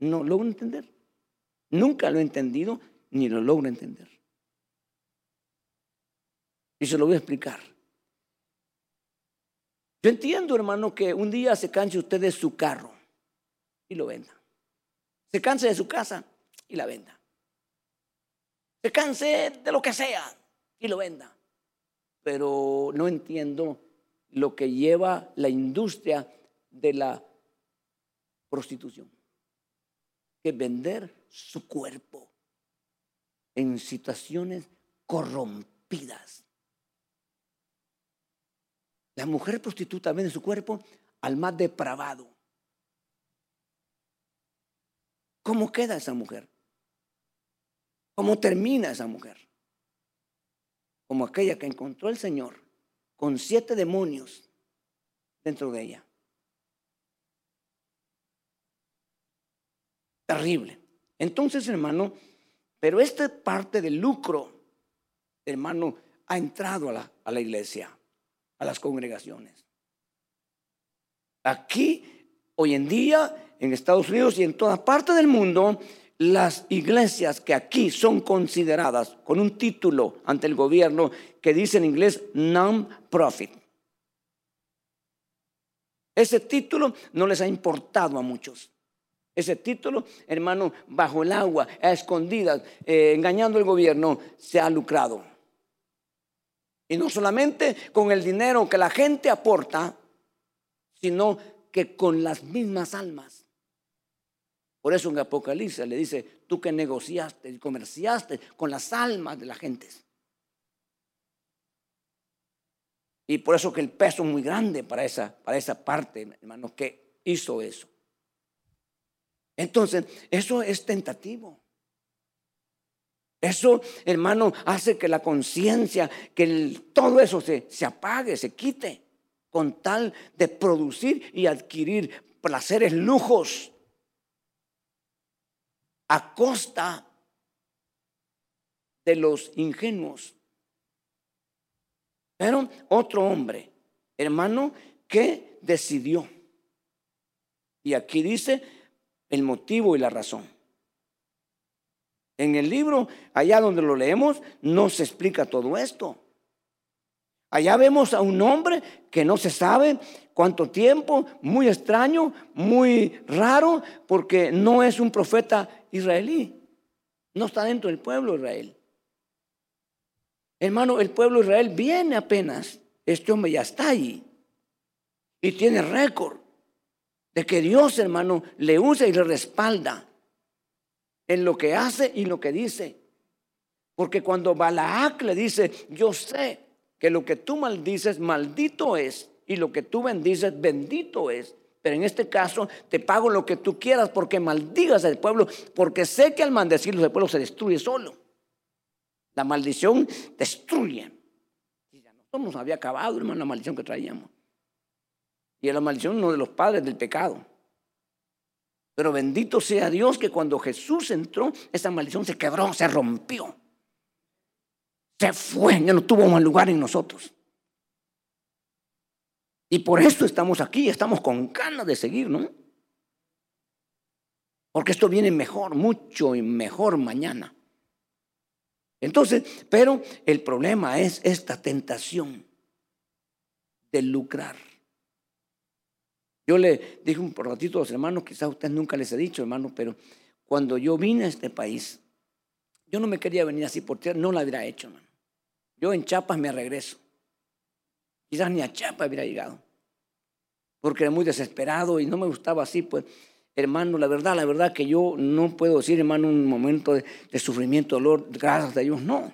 No logro entender. Nunca lo he entendido ni lo logro entender. Y se lo voy a explicar. Yo entiendo, hermano, que un día se canse usted de su carro y lo venda. Se canse de su casa y la venda se canse de lo que sea y lo venda. Pero no entiendo lo que lleva la industria de la prostitución, que vender su cuerpo en situaciones corrompidas. La mujer prostituta vende su cuerpo al más depravado. ¿Cómo queda esa mujer? ¿Cómo termina esa mujer? Como aquella que encontró el Señor con siete demonios dentro de ella. Terrible. Entonces, hermano, pero esta parte del lucro, hermano, ha entrado a la, iglesia, a las congregaciones. Aquí, hoy en día, en Estados Unidos y en toda parte del mundo, las iglesias que aquí son consideradas con un título ante el gobierno que dice en inglés non-profit. Ese título no les ha importado a muchos. Ese título, hermano, bajo el agua, a escondidas, eh, engañando al gobierno, se ha lucrado. Y no solamente con el dinero que la gente aporta, sino que con las mismas almas. Por eso en Apocalipsis le dice, tú que negociaste y comerciaste con las almas de la gente. Y por eso que el peso es muy grande para esa, para esa parte, hermano, que hizo eso. Entonces, eso es tentativo. Eso, hermano, hace que la conciencia, que todo eso se, se apague, se quite, con tal de producir y adquirir placeres, lujos a costa de los ingenuos. Pero otro hombre, hermano, que decidió. Y aquí dice el motivo y la razón. En el libro, allá donde lo leemos, no se explica todo esto. Allá vemos a un hombre que no se sabe cuánto tiempo, muy extraño, muy raro, porque no es un profeta israelí. No está dentro del pueblo Israel. Hermano, el pueblo de Israel viene apenas. Este hombre ya está allí. Y tiene récord de que Dios, hermano, le usa y le respalda en lo que hace y lo que dice. Porque cuando Balaac le dice, yo sé que lo que tú maldices, maldito es, y lo que tú bendices, bendito es. Pero en este caso te pago lo que tú quieras porque maldigas al pueblo, porque sé que al maldecirlos el pueblo se destruye solo. La maldición destruye. Y ya no había acabado, hermano, la maldición que traíamos. Y la maldición no de los padres del pecado. Pero bendito sea Dios que cuando Jesús entró, esa maldición se quebró, se rompió. Se fue, ya no tuvo más lugar en nosotros. Y por esto estamos aquí, estamos con ganas de seguir, ¿no? Porque esto viene mejor, mucho y mejor mañana. Entonces, pero el problema es esta tentación de lucrar. Yo le dije un ratito a los hermanos, quizás a ustedes nunca les he dicho, hermano, pero cuando yo vine a este país, yo no me quería venir así por tierra, no lo hubiera hecho, hermano. Yo en Chiapas me regreso. Quizás ni a Chiapas hubiera llegado. Porque era muy desesperado y no me gustaba así, pues, hermano, la verdad, la verdad que yo no puedo decir, hermano, un momento de, sufrimiento, dolor, gracias a Dios, no.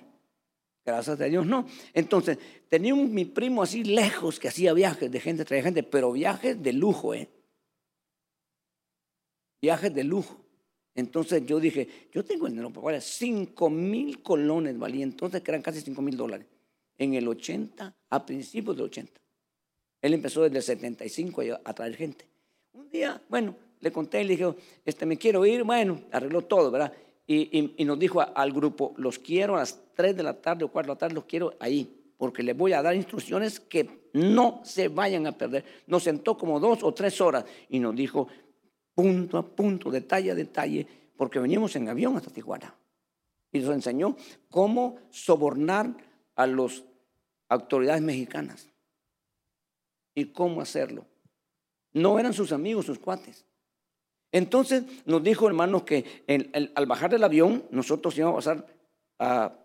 Gracias a Dios, no. Entonces, tenía mi primo así lejos que hacía viajes de gente, traía gente, pero viajes de lujo, ¿eh? Viajes de lujo. Entonces yo dije, yo tengo dinero para pagar 5 mil colones, valía entonces que eran casi 5 mil dólares. En el 80, a principios del 80. Él empezó desde el 75 a traer gente. Un día, bueno, le conté y le dije, este, me quiero ir, bueno, arregló todo, ¿verdad? y, nos dijo al grupo, los quiero a las 3 de la tarde o 4 de la tarde, los quiero ahí, porque les voy a dar instrucciones que no se vayan a perder. Nos sentó como dos o tres horas y nos dijo punto a punto, detalle a detalle, porque venimos en avión hasta Tijuana. Y nos enseñó cómo sobornar a las autoridades mexicanas y cómo hacerlo. No eran sus amigos, sus cuates. Entonces nos dijo, hermanos, que al bajar del avión, nosotros íbamos a pasar a,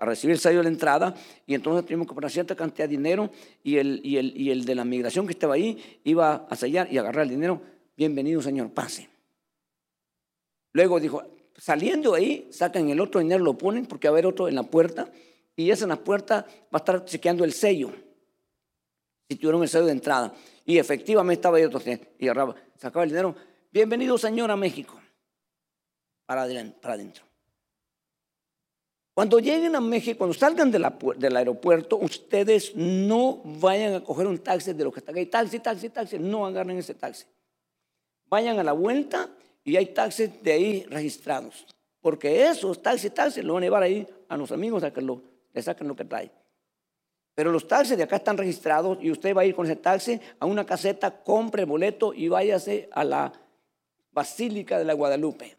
recibir el sello de la entrada y entonces tuvimos que poner cierta cantidad de dinero y el, y, el, y el de la migración que estaba ahí iba a sellar y agarrar el dinero. Bienvenido, señor, pase. Luego dijo, saliendo ahí, sacan el otro dinero, lo ponen porque va a haber otro en la puerta y esa en la puerta va a estar chequeando el sello. Si tuvieron el sello de entrada. Y efectivamente estaba ahí otro y agarraba, sacaba el dinero Bienvenido, Señor, a México. Para adentro. Cuando lleguen a México, cuando salgan del aeropuerto, ustedes no vayan a coger un taxi de lo que está ahí. Taxi, taxi, taxi. No agarren ese taxi. Vayan a la vuelta y hay taxis de ahí registrados. Porque esos taxis, taxis, lo van a llevar ahí a los amigos a que lo, le saquen lo que trae. Pero los taxis de acá están registrados y usted va a ir con ese taxi a una caseta, compre el boleto y váyase a la Basílica de la Guadalupe.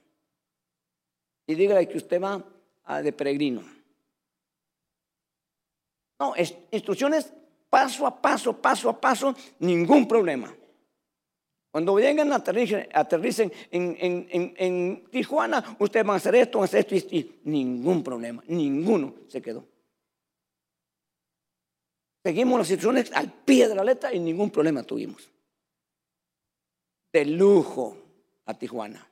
Y dígale que usted va de peregrino. No, instrucciones paso a paso, paso a paso, ningún problema. Cuando vengan, aterricen, aterricen en, en, en, Tijuana, ustedes van a hacer esto, van a hacer esto y ningún problema, ninguno se quedó. Seguimos las instrucciones al pie de la letra y ningún problema tuvimos. De lujo a Tijuana.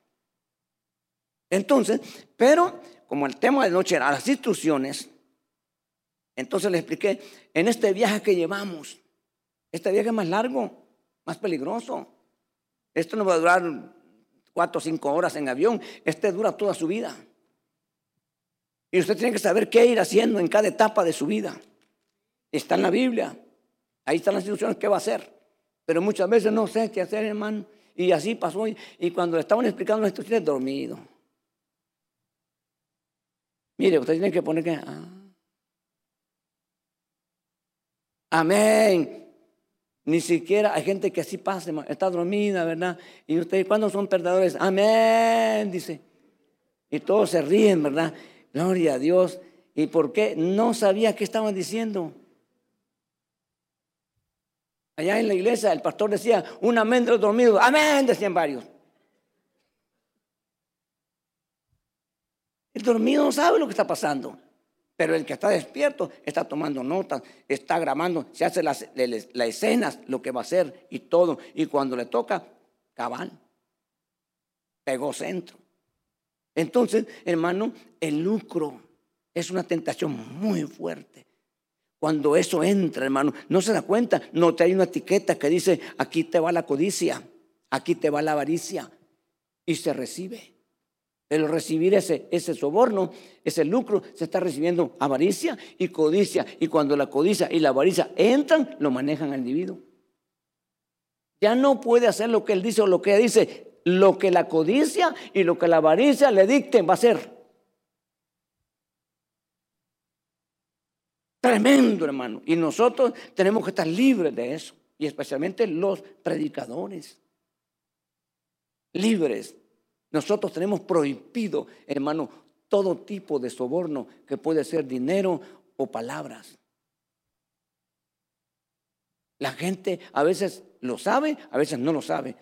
Entonces, pero como el tema de noche era las instrucciones, entonces le expliqué, en este viaje que llevamos, este viaje es más largo, más peligroso. Esto no va a durar cuatro o cinco horas en avión, este dura toda su vida. Y usted tiene que saber qué ir haciendo en cada etapa de su vida. Está en la Biblia, ahí están las instrucciones, qué va a hacer. Pero muchas veces no sé qué hacer, hermano. Y así pasó. Y cuando le estaban explicando las instrucciones, dormido. Mire, usted tiene que poner que. Ah. Amén. Ni siquiera hay gente que así pasa, está dormida, ¿verdad? Y ustedes, ¿cuándo son perdedores? Amén, dice. Y todos se ríen, ¿verdad? Gloria a Dios. ¿Y por qué? No sabía qué estaban diciendo. Allá en la iglesia el pastor decía, un amén de los dormidos. Amén, decían varios. El dormido no sabe lo que está pasando. Pero el que está despierto está tomando notas, está grabando, se hace las, escenas, lo que va a hacer y todo. Y cuando le toca, cabal, pegó centro. Entonces, hermano, el lucro es una tentación muy fuerte. Cuando eso entra, hermano, no se da cuenta, no te hay una etiqueta que dice, aquí te va la codicia, aquí te va la avaricia, y se recibe. Pero recibir ese, ese soborno, ese lucro, se está recibiendo avaricia y codicia. Y cuando la codicia y la avaricia entran, lo manejan al individuo. Ya no puede hacer lo que él dice o lo que ella dice. Lo que la codicia y lo que la avaricia le dicten va a ser. Tremendo, hermano. Y nosotros tenemos que estar libres de eso. Y especialmente los predicadores. Libres. Nosotros tenemos prohibido, hermano, todo tipo de soborno que puede ser dinero o palabras. La gente a veces lo sabe, a veces no lo sabe.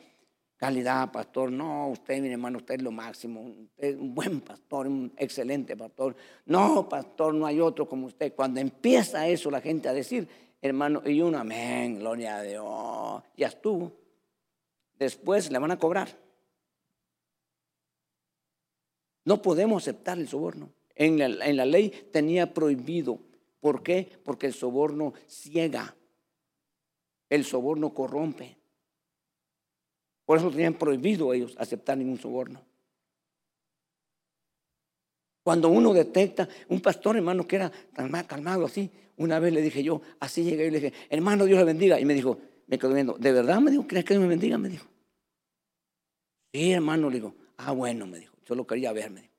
Calidad, pastor, no, usted, mi hermano, usted es lo máximo, usted es un buen pastor, un excelente pastor. No, pastor, no hay otro como usted. Cuando empieza eso la gente a decir, hermano, y un amén, gloria a Dios, ya estuvo. Después le van a cobrar. No podemos aceptar el soborno. En la, en la ley tenía prohibido. ¿Por qué? Porque el soborno ciega. El soborno corrompe. Por eso tenían prohibido ellos aceptar ningún soborno. Cuando uno detecta, un pastor hermano que era tan mal calmado así, una vez le dije yo, así llegué y le dije, hermano, Dios le bendiga. Y me dijo, me quedó viendo, ¿de verdad me dijo, crees que Dios me bendiga? Me dijo. Sí, hermano, le digo, ah, bueno, me dijo, yo lo quería ver, me dijo.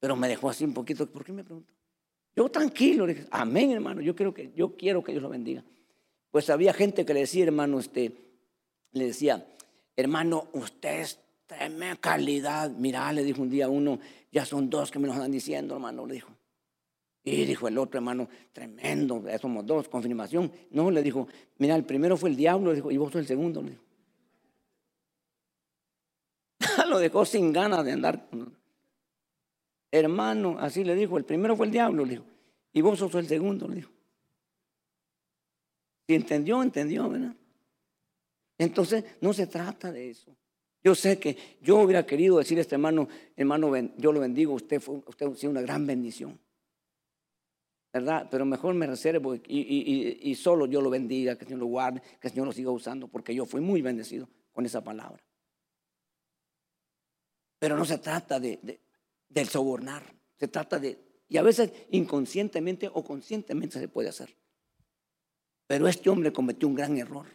Pero me dejó así un poquito, ¿por qué me preguntó? Yo tranquilo, le dije, amén, hermano, yo quiero que, yo quiero que Dios lo bendiga. Pues había gente que le decía, hermano, este, le decía, hermano, usted es tremenda calidad. Mira, le dijo un día uno, ya son dos que me lo están diciendo, hermano, le dijo. Y dijo el otro, hermano, tremendo, somos dos, confirmación. No, le dijo, mira, el primero fue el diablo, le dijo, y vos sos el segundo, le dijo. lo dejó sin ganas de andar. Hermano, así le dijo, el primero fue el diablo, le dijo, y vos sos el segundo, le dijo. Si entendió, entendió, ¿verdad? Entonces, no se trata de eso. Yo sé que yo hubiera querido decir a este hermano, hermano, yo lo bendigo, usted fue usted ha sido una gran bendición. ¿Verdad? Pero mejor me reservo y, solo yo lo bendiga, que el Señor lo guarde, que el Señor lo siga usando, porque yo fui muy bendecido con esa palabra. Pero no se trata de, del sobornar, se trata de, y a veces inconscientemente o conscientemente se puede hacer. Pero este hombre cometió un gran error.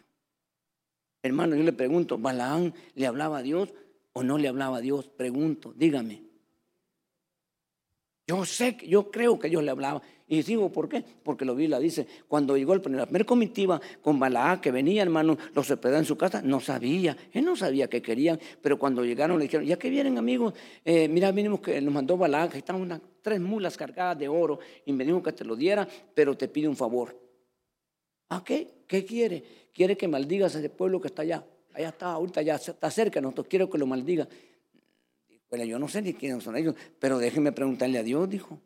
Hermano, yo le pregunto, ¿Balaán le hablaba a Dios o no le hablaba a Dios? Pregunto, dígame. Yo sé, yo creo que Dios le hablaba. Y digo, ¿por qué? Porque lo vi, la dice, cuando llegó la primera comitiva con Balaán que venía, hermano, los hospedaba en su casa, no sabía, él no sabía qué querían, pero cuando llegaron le dijeron, ya que vienen amigos, eh, mira, vinimos que nos mandó Balaán, que estaban unas tres mulas cargadas de oro, y me dijo que te lo diera, pero te pide un favor. ¿A qué? ¿Qué quiere? Quiere que maldigas a ese pueblo que está allá. Allá está, ahorita ya está cerca, nosotros quiero que lo maldiga. Bueno, yo no sé ni quiénes son ellos, pero déjenme preguntarle a Dios, dijo.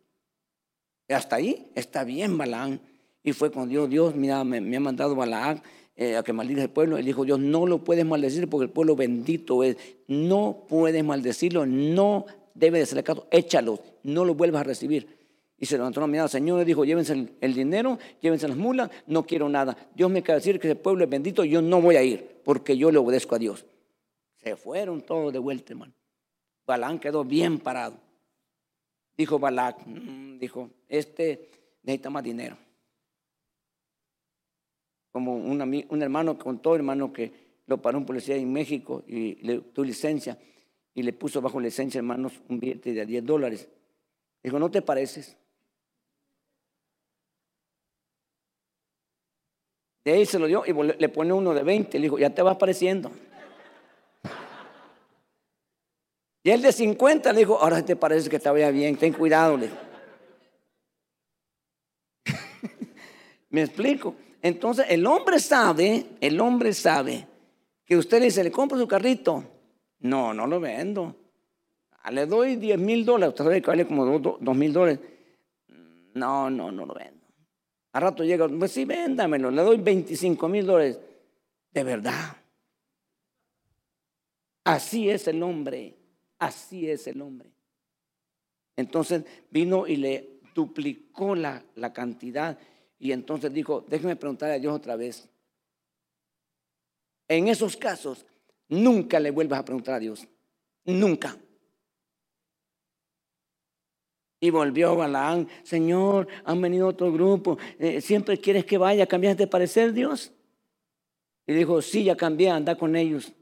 Hasta ahí está bien Balaán. Y fue con Dios, Dios, mira, me, ha mandado Balaán eh, a que maldiga el pueblo. Él dijo, Dios, no lo puedes maldecir porque el pueblo bendito es. No puedes maldecirlo, no debe de ser caso, échalo, no lo vuelvas a recibir. Y se levantó una mirada, Señor, dijo, llévense el, dinero, llévense las mulas, no quiero nada. Dios me quiere decir que ese pueblo es bendito, yo no voy a ir, porque yo le obedezco a Dios. Se fueron todos de vuelta, hermano. Balán quedó bien parado. Dijo Balac, mm", dijo, este necesita más dinero. Como un, un hermano contó, hermano, que lo paró un policía en México y le tuvo licencia y le puso bajo licencia, hermanos, un billete de 10 dólares. Dijo, ¿no te pareces? De ahí se lo dio y le pone uno de 20. Le dijo, ya te vas pareciendo. Y el de 50 le dijo, ahora te parece que te vaya bien, ten cuidado. Le ¿Me explico? Entonces el hombre sabe, el hombre sabe que usted le dice, le compro su carrito. No, no lo vendo. Ah, le doy 10 mil dólares. Usted sabe que vale como 2 mil dólares. No, no, no lo vendo. A rato llega, pues sí, véndamelo, le doy 25 mil dólares. De verdad. Así es el hombre, así es el hombre. Entonces vino y le duplicó la, la cantidad. Y entonces dijo, déjeme preguntar a Dios otra vez. En esos casos, nunca le vuelvas a preguntar a Dios. Nunca. Y volvió Balaán, Señor, han venido otro grupo, eh, siempre quieres que vaya, cambias de parecer, Dios. Y dijo, sí, ya cambié, anda con ellos.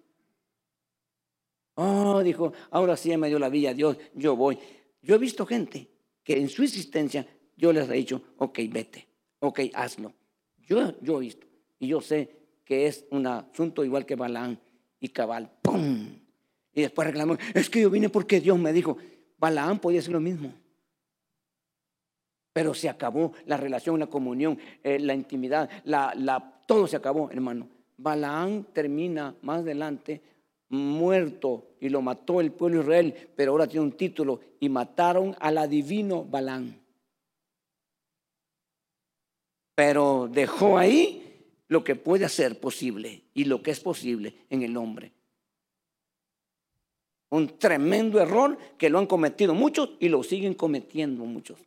Oh, dijo, ahora sí me dio la villa Dios, yo voy. Yo he visto gente que en su existencia yo les he dicho, ok, vete, ok, hazlo. Yo, yo he visto y yo sé que es un asunto igual que Balaán y Cabal. ¡Pum! Y después reclamó, es que yo vine porque Dios me dijo, Balaán podía hacer lo mismo. Pero se acabó la relación, la comunión, eh, la intimidad, la, la, todo se acabó, hermano. Balaán termina más adelante muerto y lo mató el pueblo de Israel, pero ahora tiene un título y mataron al adivino Balaán. Pero dejó ahí lo que puede ser posible y lo que es posible en el hombre. Un tremendo error que lo han cometido muchos y lo siguen cometiendo muchos.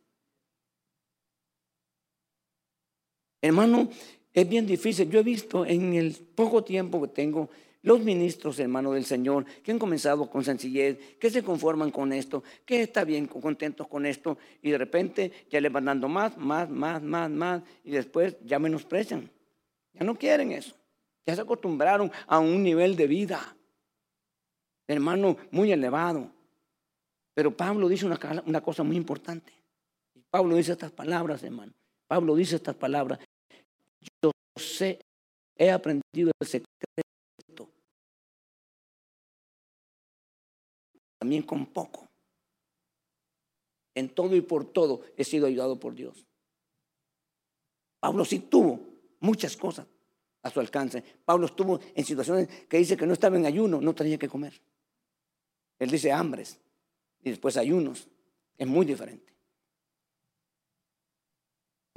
Hermano, es bien difícil. Yo he visto en el poco tiempo que tengo los ministros, hermanos del Señor, que han comenzado con sencillez, que se conforman con esto, que están bien contentos con esto, y de repente ya le van dando más, más, más, más, más, y después ya menosprecian. Ya no quieren eso. Ya se acostumbraron a un nivel de vida, hermano, muy elevado. Pero Pablo dice una, una cosa muy importante. Pablo dice estas palabras, hermano. Pablo dice estas palabras. Sé, he aprendido el secreto. También con poco. En todo y por todo he sido ayudado por Dios. Pablo sí tuvo muchas cosas a su alcance. Pablo estuvo en situaciones que dice que no estaba en ayuno, no tenía que comer. Él dice hambres y después ayunos. Es muy diferente.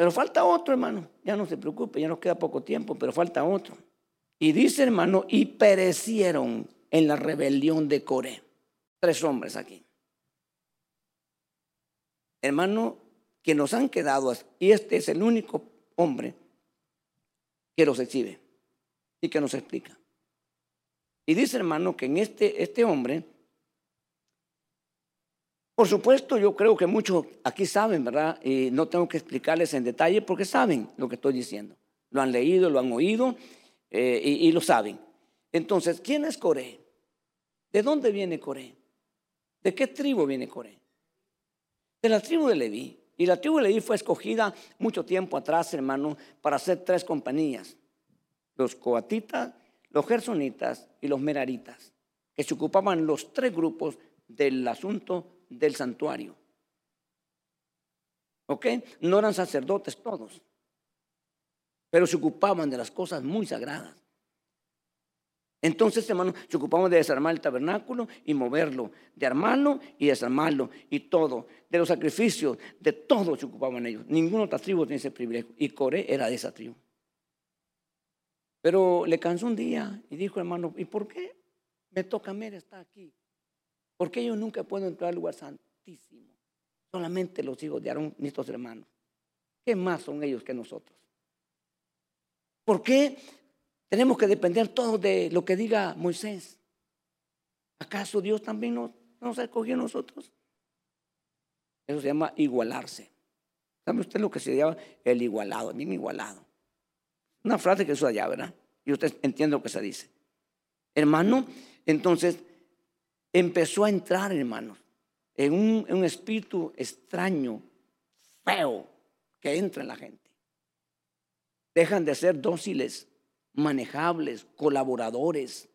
Pero falta otro, hermano. Ya no se preocupe, ya nos queda poco tiempo, pero falta otro. Y dice, hermano, y perecieron en la rebelión de Coré. Tres hombres aquí. Hermano, que nos han quedado, y este es el único hombre que los exhibe y que nos explica. Y dice, hermano, que en este, este hombre por supuesto, yo creo que muchos aquí saben, ¿verdad? Y no tengo que explicarles en detalle porque saben lo que estoy diciendo. Lo han leído, lo han oído eh, y, lo saben. Entonces, ¿quién es Coré? ¿De dónde viene Coré? ¿De qué tribu viene Coré? De la tribu de Leví. Y la tribu de Leví fue escogida mucho tiempo atrás, hermano, para hacer tres compañías. Los coatitas, los gersonitas y los meraritas, que se ocupaban los tres grupos del asunto del santuario. ¿Ok? No eran sacerdotes todos, pero se ocupaban de las cosas muy sagradas. Entonces, hermano, se ocupaban de desarmar el tabernáculo y moverlo, de armarlo y desarmarlo y todo, de los sacrificios, de todo se ocupaban ellos. Ninguna otra tribu tenía ese privilegio y Coré era de esa tribu. Pero le cansó un día y dijo, hermano, ¿y por qué me toca a mí estar aquí? Porque ellos nunca pueden entrar al lugar santísimo. Solamente los hijos de Aarón, nuestros hermanos. ¿Qué más son ellos que nosotros? ¿Por qué tenemos que depender todos de lo que diga Moisés? ¿Acaso Dios también nos, nos a nosotros? Eso se llama igualarse. ¿Sabe usted lo que se llama el igualado? Bien igualado. Una frase que usa allá, ¿verdad? Y usted entiende lo que se dice. Hermano, entonces empezó a entrar, hermanos, en un, espíritu extraño, feo, que entra en la gente. Dejan de ser dóciles, manejables, colaboradores,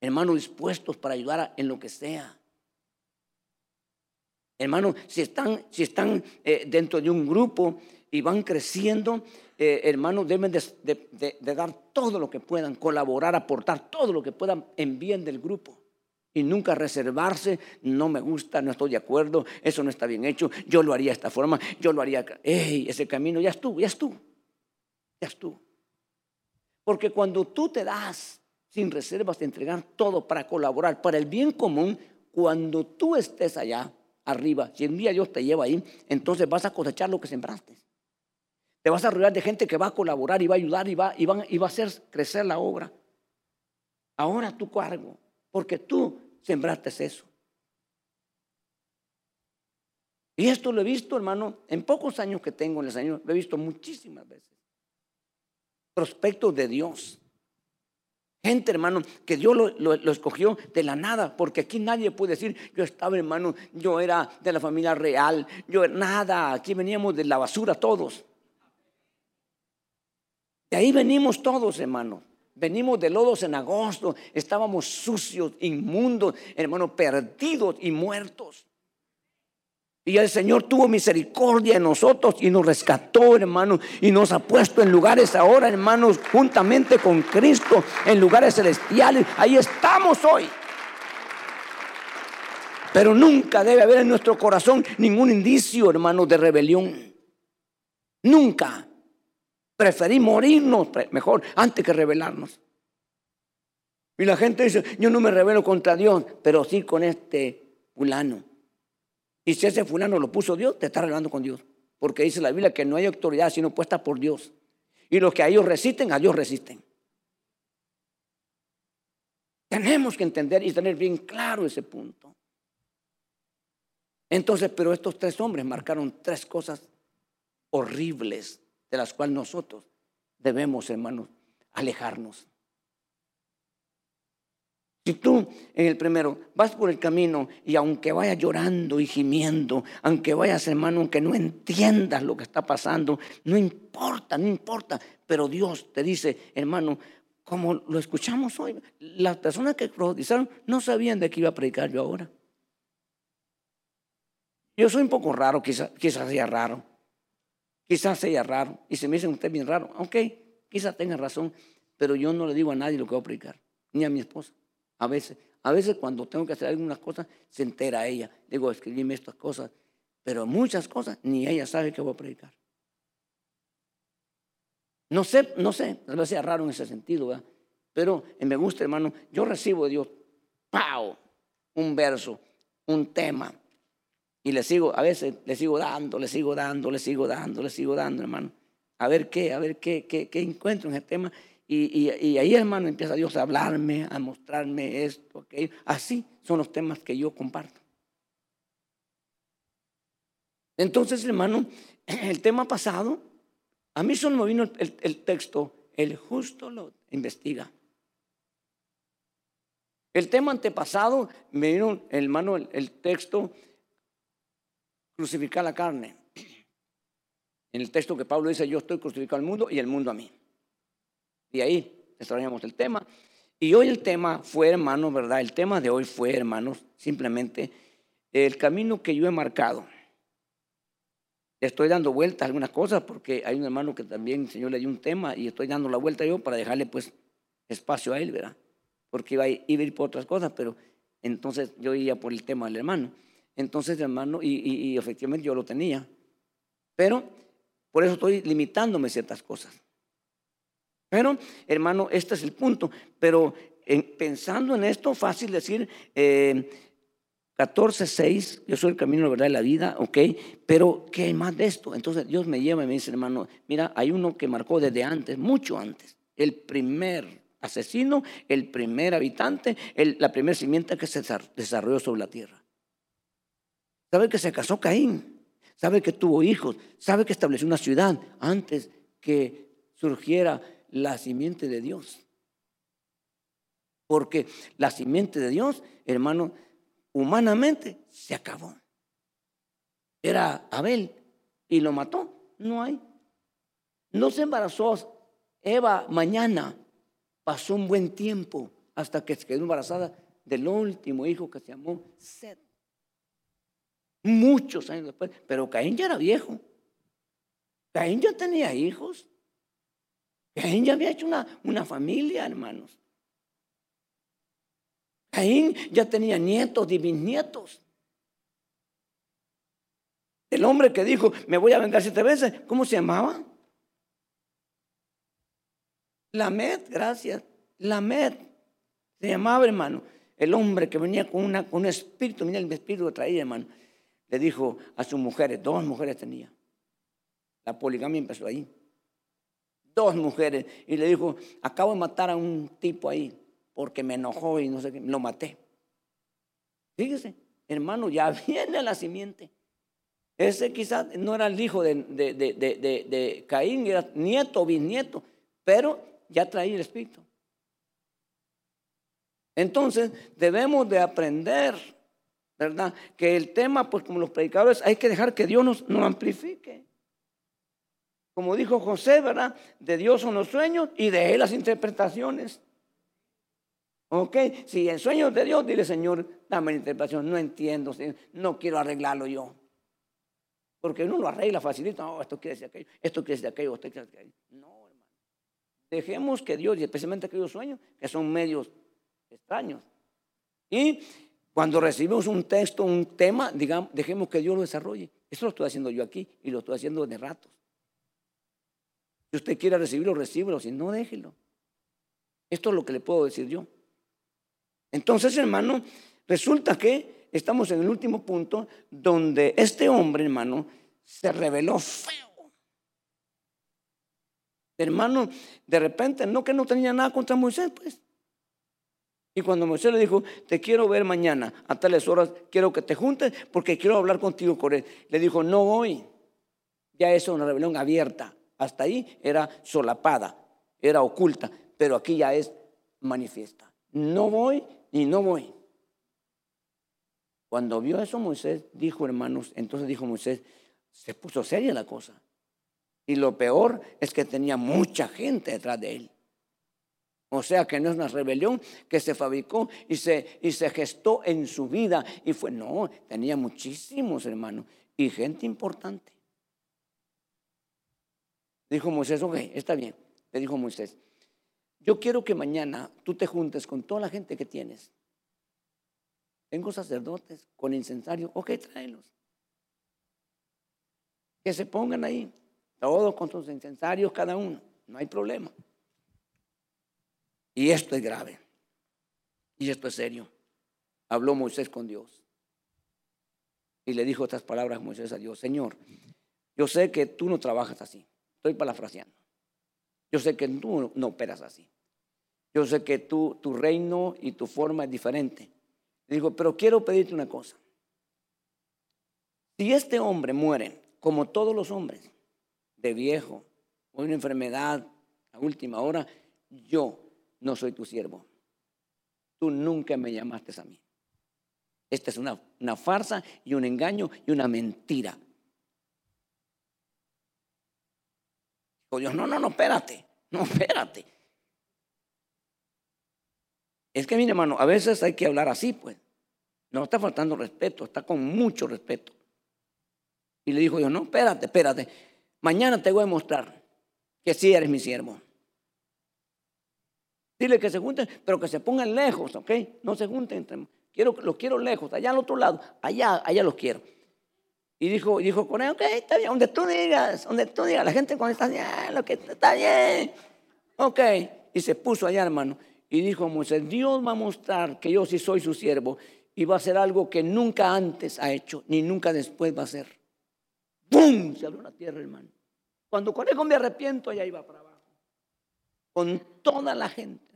hermanos dispuestos para ayudar en lo que sea. Hermanos, si están, eh, dentro de un grupo y van creciendo, eh, hermanos, deben de, de, dar todo lo que puedan, colaborar, aportar todo lo que puedan en bien del grupo y nunca reservarse, no me gusta, no estoy de acuerdo, eso no está bien hecho, yo lo haría de esta forma, yo lo haría, hey, ese camino ya es tú, ya es tú, ya es tú. Porque cuando tú te das sin reservas de entregar todo para colaborar, para el bien común, cuando tú estés allá arriba, si un día Dios te lleva ahí, entonces vas a cosechar lo que sembraste. Te vas a rodear de gente que va a colaborar y va a ayudar y va, y va, y va a hacer crecer la obra. Ahora tu cargo, porque tú sembraste eso. Y esto lo he visto, hermano, en pocos años que tengo en el Señor, lo he visto muchísimas veces. Prospectos de Dios. Gente, hermano, que Dios lo, escogió de la nada, porque aquí nadie puede decir, yo estaba, hermano, yo era de la familia real, yo nada, aquí veníamos de la basura todos. De ahí venimos todos, hermano. Venimos de lodos en agosto, estábamos sucios, inmundos, hermano, perdidos y muertos. Y el Señor tuvo misericordia en nosotros y nos rescató, hermano, y nos ha puesto en lugares ahora, hermanos, juntamente con Cristo, en lugares celestiales. Ahí estamos hoy. Pero nunca debe haber en nuestro corazón ningún indicio, hermano, de rebelión. Nunca. Preferí morirnos mejor antes que rebelarnos. Y la gente dice, yo no me rebelo contra Dios, pero sí con este fulano. Y si ese fulano lo puso Dios, te está rebelando con Dios. Porque dice la Biblia que no hay autoridad sino puesta por Dios. Y los que a ellos resisten, a Dios resisten. Tenemos que entender y tener bien claro ese punto. Entonces, pero estos tres hombres marcaron tres cosas horribles de las cuales nosotros debemos, hermanos, alejarnos. Si tú en el primero vas por el camino y aunque vayas llorando y gimiendo, aunque vayas hermano, aunque no entiendas lo que está pasando, no importa, no importa, pero Dios te dice, hermano, como lo escuchamos hoy, las personas que profetizaron no sabían de qué iba a predicar yo ahora. Yo soy un poco raro, quizás, quizás sea raro, quizás sea raro, y se me dice usted bien raro, ok, quizás tenga razón, pero yo no le digo a nadie lo que voy a predicar, ni a mi esposa. A veces, a veces cuando tengo que hacer algunas cosas, se entera ella. Digo, escribirme estas cosas. Pero muchas cosas ni ella sabe que voy a predicar. No sé, no sé, tal vez sea raro en ese sentido, ¿verdad? Pero me gusta, hermano, yo recibo de Dios, ¡pau! Un verso, un tema. Y le sigo, a veces le sigo dando, le sigo dando, le sigo dando, le sigo dando, hermano. A ver qué, a ver qué, qué, encuentro en ese tema. Y, ahí, hermano, empieza Dios a hablarme, a mostrarme esto, aquello. Así son los temas que yo comparto. Entonces, hermano, el tema pasado, a mí solo me vino el, texto, el justo lo investiga. El tema antepasado me vino, hermano, el, el texto, crucificar la carne. En el texto que Pablo dice, yo estoy crucificado al mundo y el mundo a mí. Y ahí extrañamos el tema. Y hoy el tema fue, hermanos, ¿verdad? El tema de hoy fue, hermanos, simplemente el camino que yo he marcado. Estoy dando vueltas a algunas cosas porque hay un hermano que también el Señor le dio un tema y estoy dando la vuelta yo para dejarle pues espacio a él, ¿verdad? Porque iba a ir por otras cosas, pero entonces yo iba por el tema del hermano. Entonces, hermano, y, efectivamente yo lo tenía. Pero por eso estoy limitándome ciertas cosas. Pero, hermano, este es el punto. Pero pensando en esto, fácil decir, eh, 14.6, yo soy el camino, la verdad y la vida, ok, pero ¿qué hay más de esto? Entonces Dios me lleva y me dice, hermano, mira, hay uno que marcó desde antes, mucho antes, el primer asesino, el primer habitante, la primera simiente que se desarrolló sobre la tierra. ¿Sabe que se casó Caín? ¿Sabe que tuvo hijos? ¿Sabe que estableció una ciudad antes que surgiera la simiente de Dios. Porque la simiente de Dios, hermano, humanamente se acabó. Era Abel y lo mató. No hay. No se embarazó Eva mañana. Pasó un buen tiempo hasta que se quedó embarazada del último hijo que se llamó Seth. Muchos años después. Pero Caín ya era viejo. Caín ya tenía hijos. Caín ya había hecho una, una familia, hermanos. Caín ya tenía nietos y bisnietos. El hombre que dijo, me voy a vengar siete veces, ¿cómo se llamaba? Lamed, gracias. Lamed se llamaba, hermano. El hombre que venía con, una, con un espíritu, mira el espíritu que traía, hermano. Le dijo a sus mujeres, dos mujeres tenía. La poligamia empezó ahí. dos mujeres. Y le dijo, acabo de matar a un tipo ahí porque me enojó y no sé qué, lo maté. Fíjese, hermano, ya viene la simiente. Ese quizás no era el hijo de, de, de, de, Caín, era nieto bisnieto, pero ya traía el espíritu. Entonces debemos de aprender, ¿verdad? Que el tema, pues como los predicadores, hay que dejar que Dios nos, amplifique. Como dijo José, ¿verdad? De Dios son los sueños y de Él las interpretaciones. ¿Ok? Si el sueño es de Dios, dile, Señor, dame la interpretación. No entiendo, no quiero arreglarlo yo. Porque uno lo arregla, facilita. No, esto quiere decir aquello, esto quiere decir aquello, esto quiere decir aquello. No, hermano. Dejemos que Dios, y especialmente aquellos sueños, que son medios extraños. Y cuando recibimos un texto, un tema, digamos, dejemos que Dios lo desarrolle. Eso lo estoy haciendo yo aquí y lo estoy haciendo de ratos. Si usted quiere recibirlo, recíbelo. Si no, déjelo. Esto es lo que le puedo decir yo. Entonces, hermano, resulta que estamos en el último punto donde este hombre, hermano, se reveló feo. Hermano, de repente, no que no tenía nada contra Moisés, pues. Y cuando Moisés le dijo, te quiero ver mañana, a tales horas, quiero que te juntes porque quiero hablar contigo con él. Le dijo, no voy. Ya es una rebelión abierta. Hasta ahí era solapada, era oculta, pero aquí ya es manifiesta. No voy y no voy. Cuando vio eso Moisés, dijo hermanos, entonces dijo Moisés, se puso seria la cosa. Y lo peor es que tenía mucha gente detrás de él. O sea que no es una rebelión que se fabricó y se, y se gestó en su vida. Y fue, no, tenía muchísimos hermanos y gente importante. Dijo Moisés, ok, está bien. Le dijo Moisés, yo quiero que mañana tú te juntes con toda la gente que tienes. Tengo sacerdotes con incensario, ok, tráelos. Que se pongan ahí, todos con sus incensarios cada uno, no hay problema. Y esto es grave. Y esto es serio. Habló Moisés con Dios. Y le dijo estas palabras Moisés a Dios, Señor, yo sé que tú no trabajas así. Estoy parafraseando. Yo sé que tú no operas así. Yo sé que tú, tu reino y tu forma es diferente. Le digo, pero quiero pedirte una cosa. Si este hombre muere, como todos los hombres, de viejo, o una enfermedad a última hora, yo no soy tu siervo. Tú nunca me llamaste a mí. Esta es una, una farsa y un engaño y una mentira. Dijo Dios, no, no, no, espérate, no, espérate. Es que, mi hermano, a veces hay que hablar así, pues. No está faltando respeto, está con mucho respeto. Y le dijo yo, no, espérate, espérate. Mañana te voy a mostrar que sí eres mi siervo. Dile que se junten, pero que se pongan lejos, ¿ok? No se junten. Quiero, los quiero lejos, allá al otro lado, allá, allá los quiero. Y dijo, dijo con él, ok, está bien, donde tú digas, donde tú digas, la gente cuando está bien, lo que está bien. Ok, y se puso allá, hermano. Y dijo Moisés, Dios va a mostrar que yo sí soy su siervo y va a hacer algo que nunca antes ha hecho, ni nunca después va a hacer. ¡Bum! Se abrió la tierra, hermano. Cuando conejo me arrepiento, allá iba para abajo. Con toda la gente.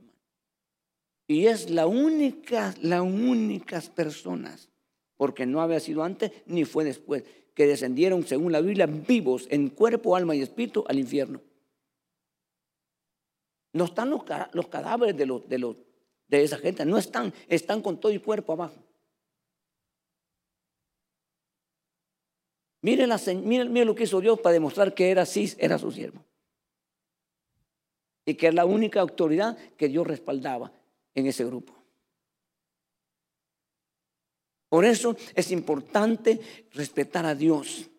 Y es la única, las únicas personas porque no había sido antes ni fue después, que descendieron, según la Biblia, vivos en cuerpo, alma y espíritu al infierno. No están los, cadáveres de, los, de, los, de esa gente, no están, están con todo el cuerpo abajo. Mire, la, lo que hizo Dios para demostrar que era así, era su siervo. Y que es la única autoridad que Dios respaldaba en ese grupo. Por eso es importante respetar a Dios,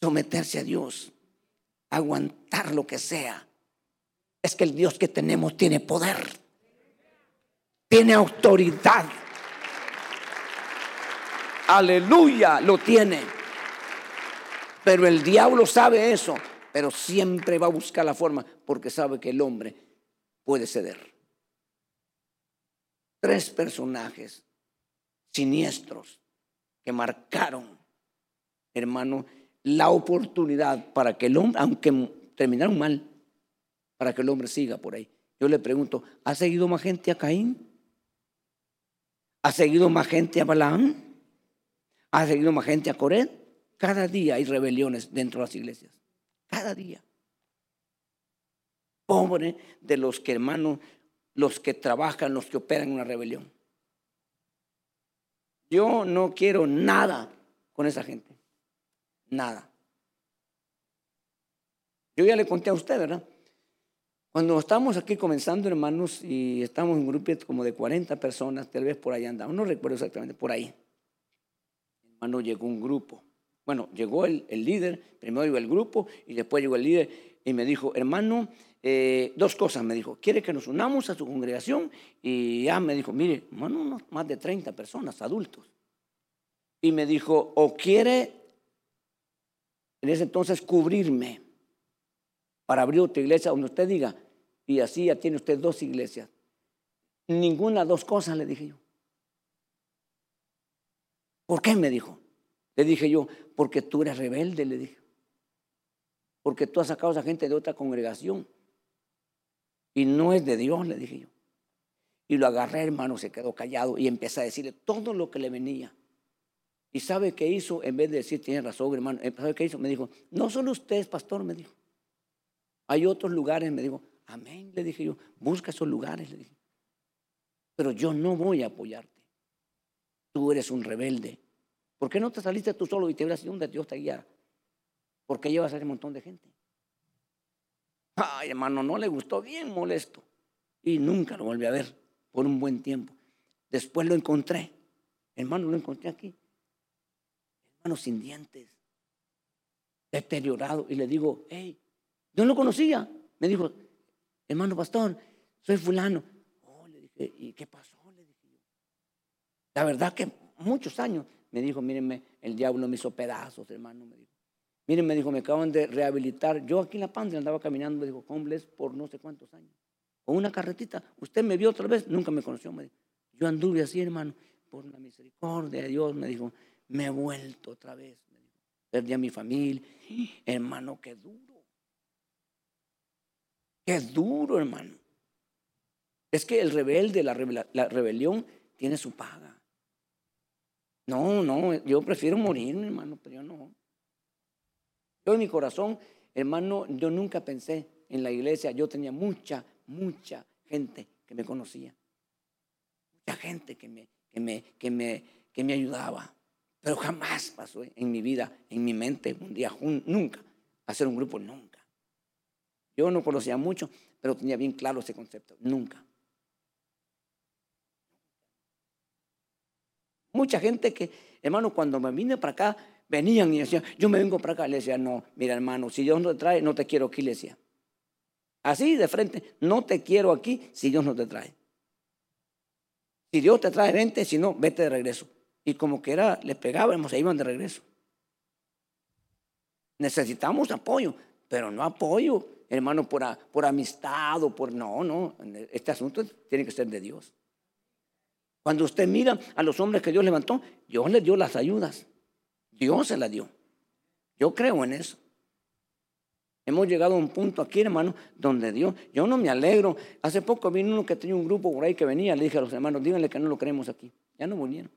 someterse a Dios, aguantar lo que sea. Es que el Dios que tenemos tiene poder, tiene autoridad. Aleluya, lo tiene. Pero el diablo sabe eso, pero siempre va a buscar la forma porque sabe que el hombre puede ceder. Tres personajes siniestros que marcaron, hermano, la oportunidad para que el hombre, aunque terminaron mal, para que el hombre siga por ahí. Yo le pregunto, ¿ha seguido más gente a Caín? ¿Ha seguido más gente a Balaam? ¿Ha seguido más gente a Coret? Cada día hay rebeliones dentro de las iglesias. Cada día. Pobre de los que, hermano, los que trabajan, los que operan una rebelión. Yo no quiero nada con esa gente. Nada. Yo ya le conté a usted, ¿verdad? Cuando estamos aquí comenzando, hermanos, y estamos en un grupo como de 40 personas, tal vez por ahí andamos, no recuerdo exactamente, por ahí. Hermano, llegó un grupo. Bueno, llegó el, líder, primero llegó el grupo y después llegó el líder y me dijo, hermano, eh, dos cosas me dijo, quiere que nos unamos a su congregación y ya me dijo, mire, hermano, más de 30 personas, adultos. Y me dijo, o quiere en ese entonces cubrirme para abrir otra iglesia donde usted diga, y así ya tiene usted dos iglesias. Ninguna dos cosas le dije yo. ¿Por qué? Me dijo. Le dije yo, porque tú eres rebelde, le dije. Porque tú has sacado a esa gente de otra congregación. Y no es de Dios, le dije yo. Y lo agarré, hermano, se quedó callado y empecé a decirle todo lo que le venía. ¿Y sabe qué hizo? En vez de decir, tiene razón, hermano, ¿sabe qué hizo? Me dijo, no solo usted pastor, me dijo. Hay otros lugares, me dijo, amén, le dije yo, busca esos lugares, le dije. Pero yo no voy a apoyarte. Tú eres un rebelde. ¿Por qué no te saliste tú solo y te hubieras ido donde Dios te guiara? ¿Por qué llevas a ese montón de gente? Ay, hermano, no le gustó bien molesto. Y nunca lo volví a ver por un buen tiempo. Después lo encontré. Hermano, lo encontré aquí. Hermano, sin dientes. Deteriorado. Y le digo, hey, yo no lo conocía. Me dijo, hermano pastor, soy fulano. Oh, le dije, ¿y qué pasó? Le dije La verdad que muchos años. Me dijo, mírenme, el diablo me hizo pedazos, hermano. Me dijo, miren, me dijo, me acaban de rehabilitar. Yo aquí en La Pandra andaba caminando, me dijo, homeless por no sé cuántos años. Con una carretita. Usted me vio otra vez, nunca me conoció. Me dijo, yo anduve así, hermano, por la misericordia de Dios. Me dijo, me he vuelto otra vez. Me dijo, perdí a mi familia. Hermano, qué duro. Qué duro, hermano. Es que el rebelde, la, rebelión, tiene su paga. No, no, yo prefiero morir, hermano, pero yo no. Yo en mi corazón, hermano, yo nunca pensé en la iglesia. Yo tenía mucha, mucha gente que me conocía. Mucha gente que me, que me, que me, que me ayudaba. Pero jamás pasó en mi vida, en mi mente, un día, nunca, hacer un grupo, nunca. Yo no conocía mucho, pero tenía bien claro ese concepto. Nunca. Mucha gente que, hermano, cuando me vine para acá, venían y decían, yo me vengo para acá. Le decía, no, mira, hermano, si Dios no te trae, no te quiero aquí, le decía. Así de frente, no te quiero aquí si Dios no te trae. Si Dios te trae, vente, si no, vete de regreso. Y como que era, les pegábamos, se iban de regreso. Necesitamos apoyo, pero no apoyo hermano, por, por amistad o por... No, no, este asunto tiene que ser de Dios. Cuando usted mira a los hombres que Dios levantó, Dios les dio las ayudas. Dios se las dio. Yo creo en eso. Hemos llegado a un punto aquí, hermano, donde Dios, yo no me alegro. Hace poco vino uno que tenía un grupo por ahí que venía, le dije a los hermanos, díganle que no lo creemos aquí. Ya no vinieron.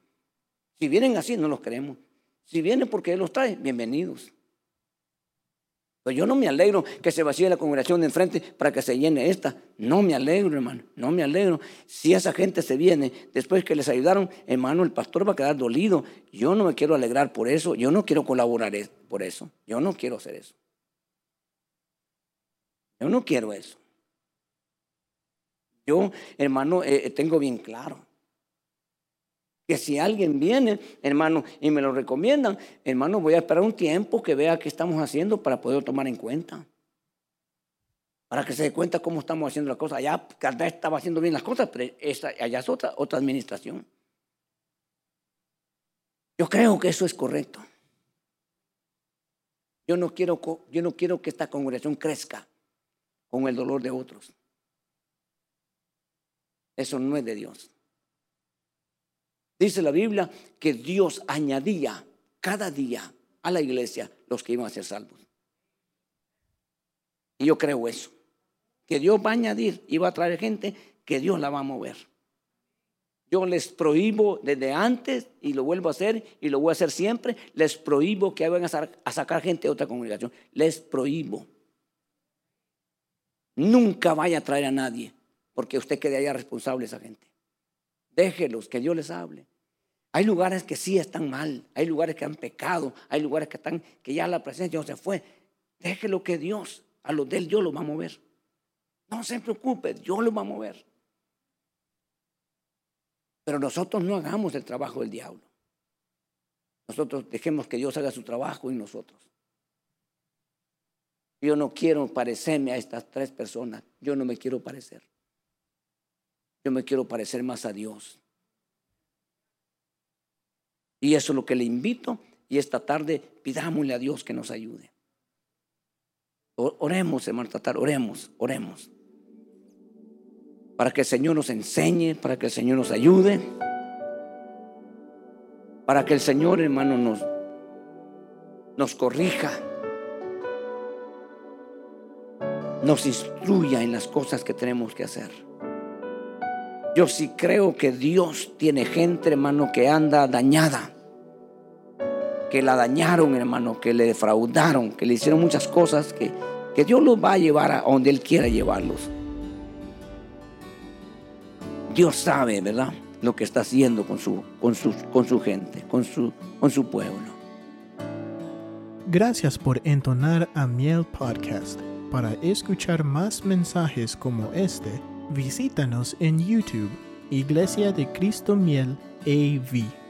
Si vienen así, no los creemos. Si vienen porque Él los trae, bienvenidos. Yo no me alegro que se vacíe la congregación de enfrente para que se llene esta. No me alegro, hermano. No me alegro. Si esa gente se viene después que les ayudaron, hermano, el pastor va a quedar dolido. Yo no me quiero alegrar por eso. Yo no quiero colaborar por eso. Yo no quiero hacer eso. Yo no quiero eso. Yo, hermano, eh, tengo bien claro que si alguien viene, hermano, y me lo recomiendan, hermano, voy a esperar un tiempo que vea qué estamos haciendo para poder tomar en cuenta. Para que se dé cuenta cómo estamos haciendo las cosas. Allá cada estaba haciendo bien las cosas, pero allá es otra, otra administración. Yo creo que eso es correcto. Yo no quiero, yo no quiero que esta congregación crezca con el dolor de otros. Eso no es de Dios. Dice la Biblia que Dios añadía cada día a la iglesia los que iban a ser salvos. Y yo creo eso. que Dios va a añadir y va a traer gente que Dios la va a mover. Yo les prohíbo desde antes y lo vuelvo a hacer y lo voy a hacer siempre. Les prohíbo que vayan a sacar gente de otra congregación. Les prohíbo. Nunca vaya a traer a nadie porque usted quede allá responsable esa gente. Déjelos, que Dios les hable. Hay lugares que sí están mal, hay lugares que han pecado, hay lugares que están que ya la presencia no se fue. Déjelo que Dios, a los de él, Dios lo va a mover. No se preocupe, Dios lo va a mover. Pero nosotros no hagamos el trabajo del diablo. Nosotros dejemos que Dios haga su trabajo en nosotros. Yo no quiero parecerme a estas tres personas. Yo no me quiero parecer. Yo me quiero parecer más a Dios. Y eso es lo que le invito. Y esta tarde pidámosle a Dios que nos ayude. Oremos, hermano Tatar, oremos, oremos. Para que el Señor nos enseñe, para que el Señor nos ayude. Para que el Señor, hermano, nos, nos corrija. Nos instruya en las cosas que tenemos que hacer. Yo sí creo que Dios tiene gente, hermano, que anda dañada. Que la dañaron, hermano, que le defraudaron, que le hicieron muchas cosas que, que Dios los va a llevar a donde Él quiera llevarlos. Dios sabe, ¿verdad? Lo que está haciendo con su, con con su gente, con su, con su pueblo.
Gracias por entonar a Miel Podcast. Para escuchar más mensajes como este, visítanos en YouTube, Iglesia de Cristo Miel AV.